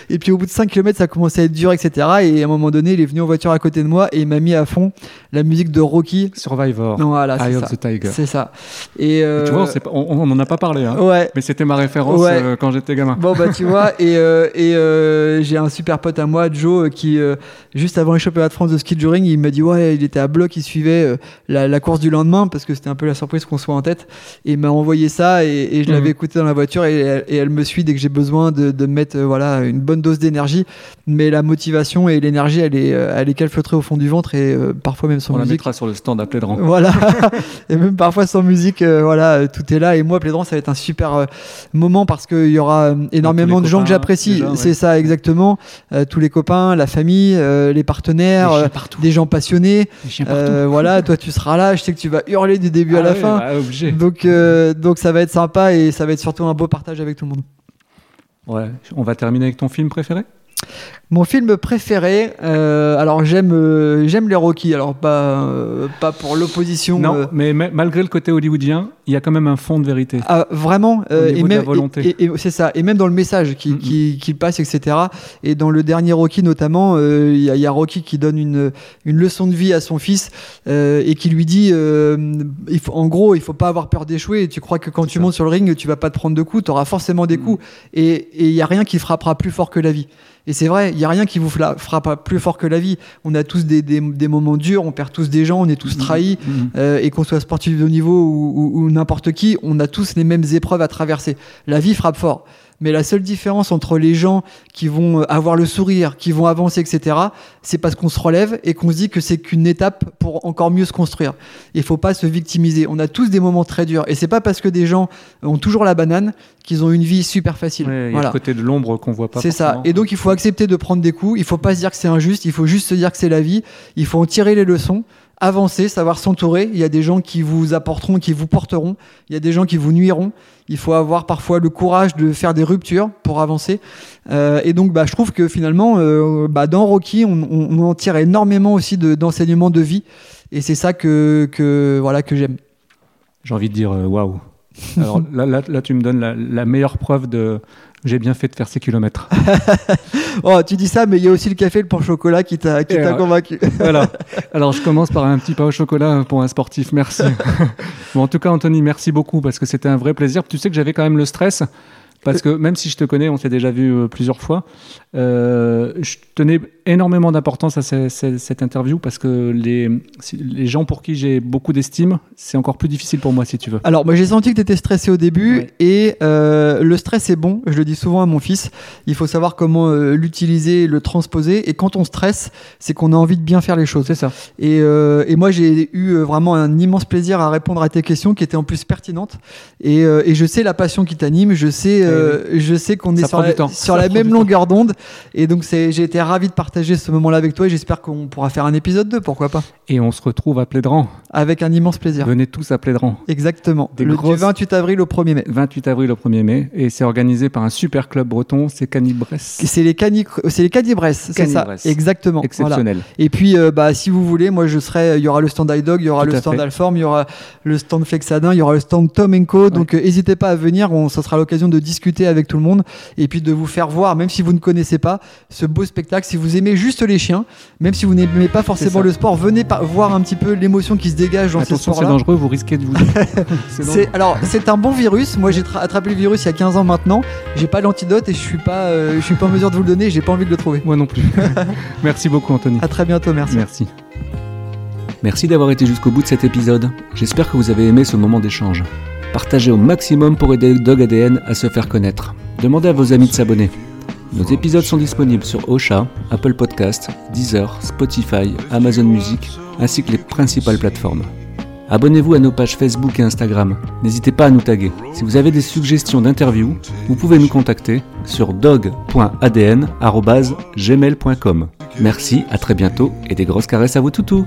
Et puis au bout de 5 km, ça commençait à être dur, etc. Et à un moment donné, il est venu en voiture à côté de moi et il m'a mis à fond la musique de Rocky. Survivor. Non, voilà, c'est of ça. the Tiger. C'est ça. Et euh, Tu vois, on n'en a pas parlé, hein. ouais. mais c'était ma référence Ouais. euh, quand j'étais gamin. Bon bah tu vois et, euh, et euh, j'ai un super pote à moi Joe qui euh, juste avant les championnats de France de ski de il m'a dit ouais il était à bloc il suivait euh, la, la course du lendemain parce que c'était un peu la surprise qu'on soit en tête et il m'a envoyé ça et, et je Mhm. l'avais écouté dans la voiture et, elle- et elle me suit dès que j'ai besoin de, de mettre euh, voilà une bonne dose d'énergie mais la motivation et l'énergie elle est euh, elle est calfeutrée au fond du ventre et parfois même sans On la musique mettra sur le stand à Plédran. voilà. et même parfois sans musique, voilà, tout est là. Et moi, Plédran, ça va être un super moment parce qu'il y aura énormément de gens que j'apprécie. ouais. C'est ça, exactement. Tous les copains, la famille, les partenaires, partout. Des gens passionnés. Euh, voilà, toi, tu seras là. Je sais que tu vas hurler du début à Ah la fin. bah, obligé. Donc, euh, donc ça va être sympa et ça va être surtout un beau partage avec tout le monde. Ouais. On va terminer avec ton film préféré? Mon film préféré, euh, alors j'aime euh, j'aime les Rocky, alors pas euh, pas pour l'opposition. Non, mais ma- malgré le côté hollywoodien, il y a quand même un fond de vérité. Ah, vraiment et de la même volonté. et- et- et c'est ça et même dans le message qui, qui, qui passe etc et dans le dernier Rocky notamment il y, a- il y a Rocky qui donne une, une leçon de vie à son fils et qui lui dit il faut, en gros il faut pas avoir peur d'échouer tu crois que quand tu ça. montes sur le ring tu vas pas te prendre de coups tu auras forcément des coups et et il y a rien qui frappera plus fort que la vie et c'est vrai, il y a rien qui vous frappera plus fort que la vie. On a tous des, des- des moments durs, on perd tous des gens, on est tous trahis. Mhm. Euh, et qu'on soit sportif de haut niveau ou, ou- ou n'importe qui, on a tous les mêmes épreuves à traverser. La vie frappe fort. Mais la seule différence entre les gens qui vont euh, avoir le sourire, qui vont avancer, etc., c'est parce qu'on se relève et qu'on se dit que c'est qu'une étape pour encore mieux se construire. Il faut pas se victimiser. On a tous des moments très durs. Et c'est pas parce que des gens ont toujours la banane qu'ils ont une vie super facile. Ouais, il y a le côté de l'ombre qu'on voit pas. C'est ça. Et donc il faut accepter de prendre des coups. Il faut pas se dire que c'est injuste. Il faut juste se dire que c'est la vie. Il faut en tirer les leçons, avancer, savoir s'entourer. Il y a des gens qui vous apporteront, qui vous porteront. Il y a des gens qui vous nuiront. Il faut avoir parfois le courage de faire des ruptures pour avancer. Euh, et donc bah, je trouve que finalement, euh, bah, dans Rocky, on, on- on en tire énormément aussi de- d'enseignements de, vie. Et c'est ça que, que voilà que j'aime. J'ai envie de dire euh, waouh. Alors là, là, là, tu me donnes la, la meilleure preuve de j'ai bien fait de faire ces kilomètres. Oh, tu dis ça, mais il y a aussi le café, le pain au chocolat qui t'a euh, convaincu. voilà. Alors je commence par un petit pain au chocolat pour un sportif. Merci. bon, en tout cas, Anthony, merci beaucoup parce que c'était un vrai plaisir. Tu sais que j'avais quand même le stress. Parce que même si je te connais, on s'est déjà vu euh, plusieurs fois, euh, je tenais énormément d'importance à ce- ce- cette interview parce que les, les gens pour qui j'ai beaucoup d'estime, c'est encore plus difficile pour moi si tu veux. Alors, moi j'ai senti que tu étais stressé au début et euh, le stress est bon. Je le dis souvent à mon fils. Il faut savoir comment euh, l'utiliser, le transposer. Et quand on stresse, c'est qu'on a envie de bien faire les choses. C'est ça. Et, euh, et moi, j'ai eu vraiment un immense plaisir à répondre à tes questions qui étaient en plus pertinentes. Et, et je sais la passion qui t'anime. Je sais, je sais qu'on est sur la, sur la même longueur d'onde. Et donc, j'ai été ravi de partager ce moment-là avec toi. Et j'espère qu'on pourra faire un épisode 2, pourquoi pas, Et on se retrouve à Plédran. avec un immense plaisir. Venez tous à Plédran. Exactement. Des le du grosses- 28 avril au 1er mai. 28 avril au 1er mai. Et c'est organisé par un super club breton, c'est Canibresse. C'est les cani, c'est les Canibresse, c'est ça. Exactement. Voilà. Exceptionnel. Et puis, euh, bah, si vous voulez, moi, je serai. Il y aura le stand iDog, il y aura Tout le stand. Alform, il y aura le stand Flexadin, il y aura le stand Tom Co. Donc, euh, n'hésitez pas à venir. On, ça sera l'occasion de discuter avec tout le monde et puis de vous faire voir, même si vous ne connaissez pas, ce beau spectacle. Si vous aimez juste les chiens, même si vous n'aimez pas forcément le sport, venez voir un petit peu l'émotion qui se dégage dans ces Attention, c'est sports-là. dangereux, vous risquez de vous. c'est. C'est alors c'est un bon virus. Moi j'ai tra- attrapé le virus il y a 15 ans maintenant. J'ai pas l'antidote et je suis pas euh, je suis pas en mesure de vous le donner. J'ai pas envie de le trouver. Moi non plus. Merci beaucoup, Anthony. À très bientôt. Merci. Merci. Merci d'avoir été jusqu'au bout de cet épisode. J'espère que vous avez aimé ce moment d'échange. Partagez au maximum pour aider Dog ADN à se faire connaître. Demandez à vos amis de s'abonner. Nos épisodes sont disponibles sur Ocha, Apple Podcast, Deezer, Spotify, Amazon Music, ainsi que les principales plateformes. Abonnez-vous à nos pages Facebook et Instagram. N'hésitez pas à nous taguer. Si vous avez des suggestions d'interviews, vous pouvez nous contacter sur dog.adn@gmail.com. Merci, à très bientôt et des grosses caresses à vos toutous.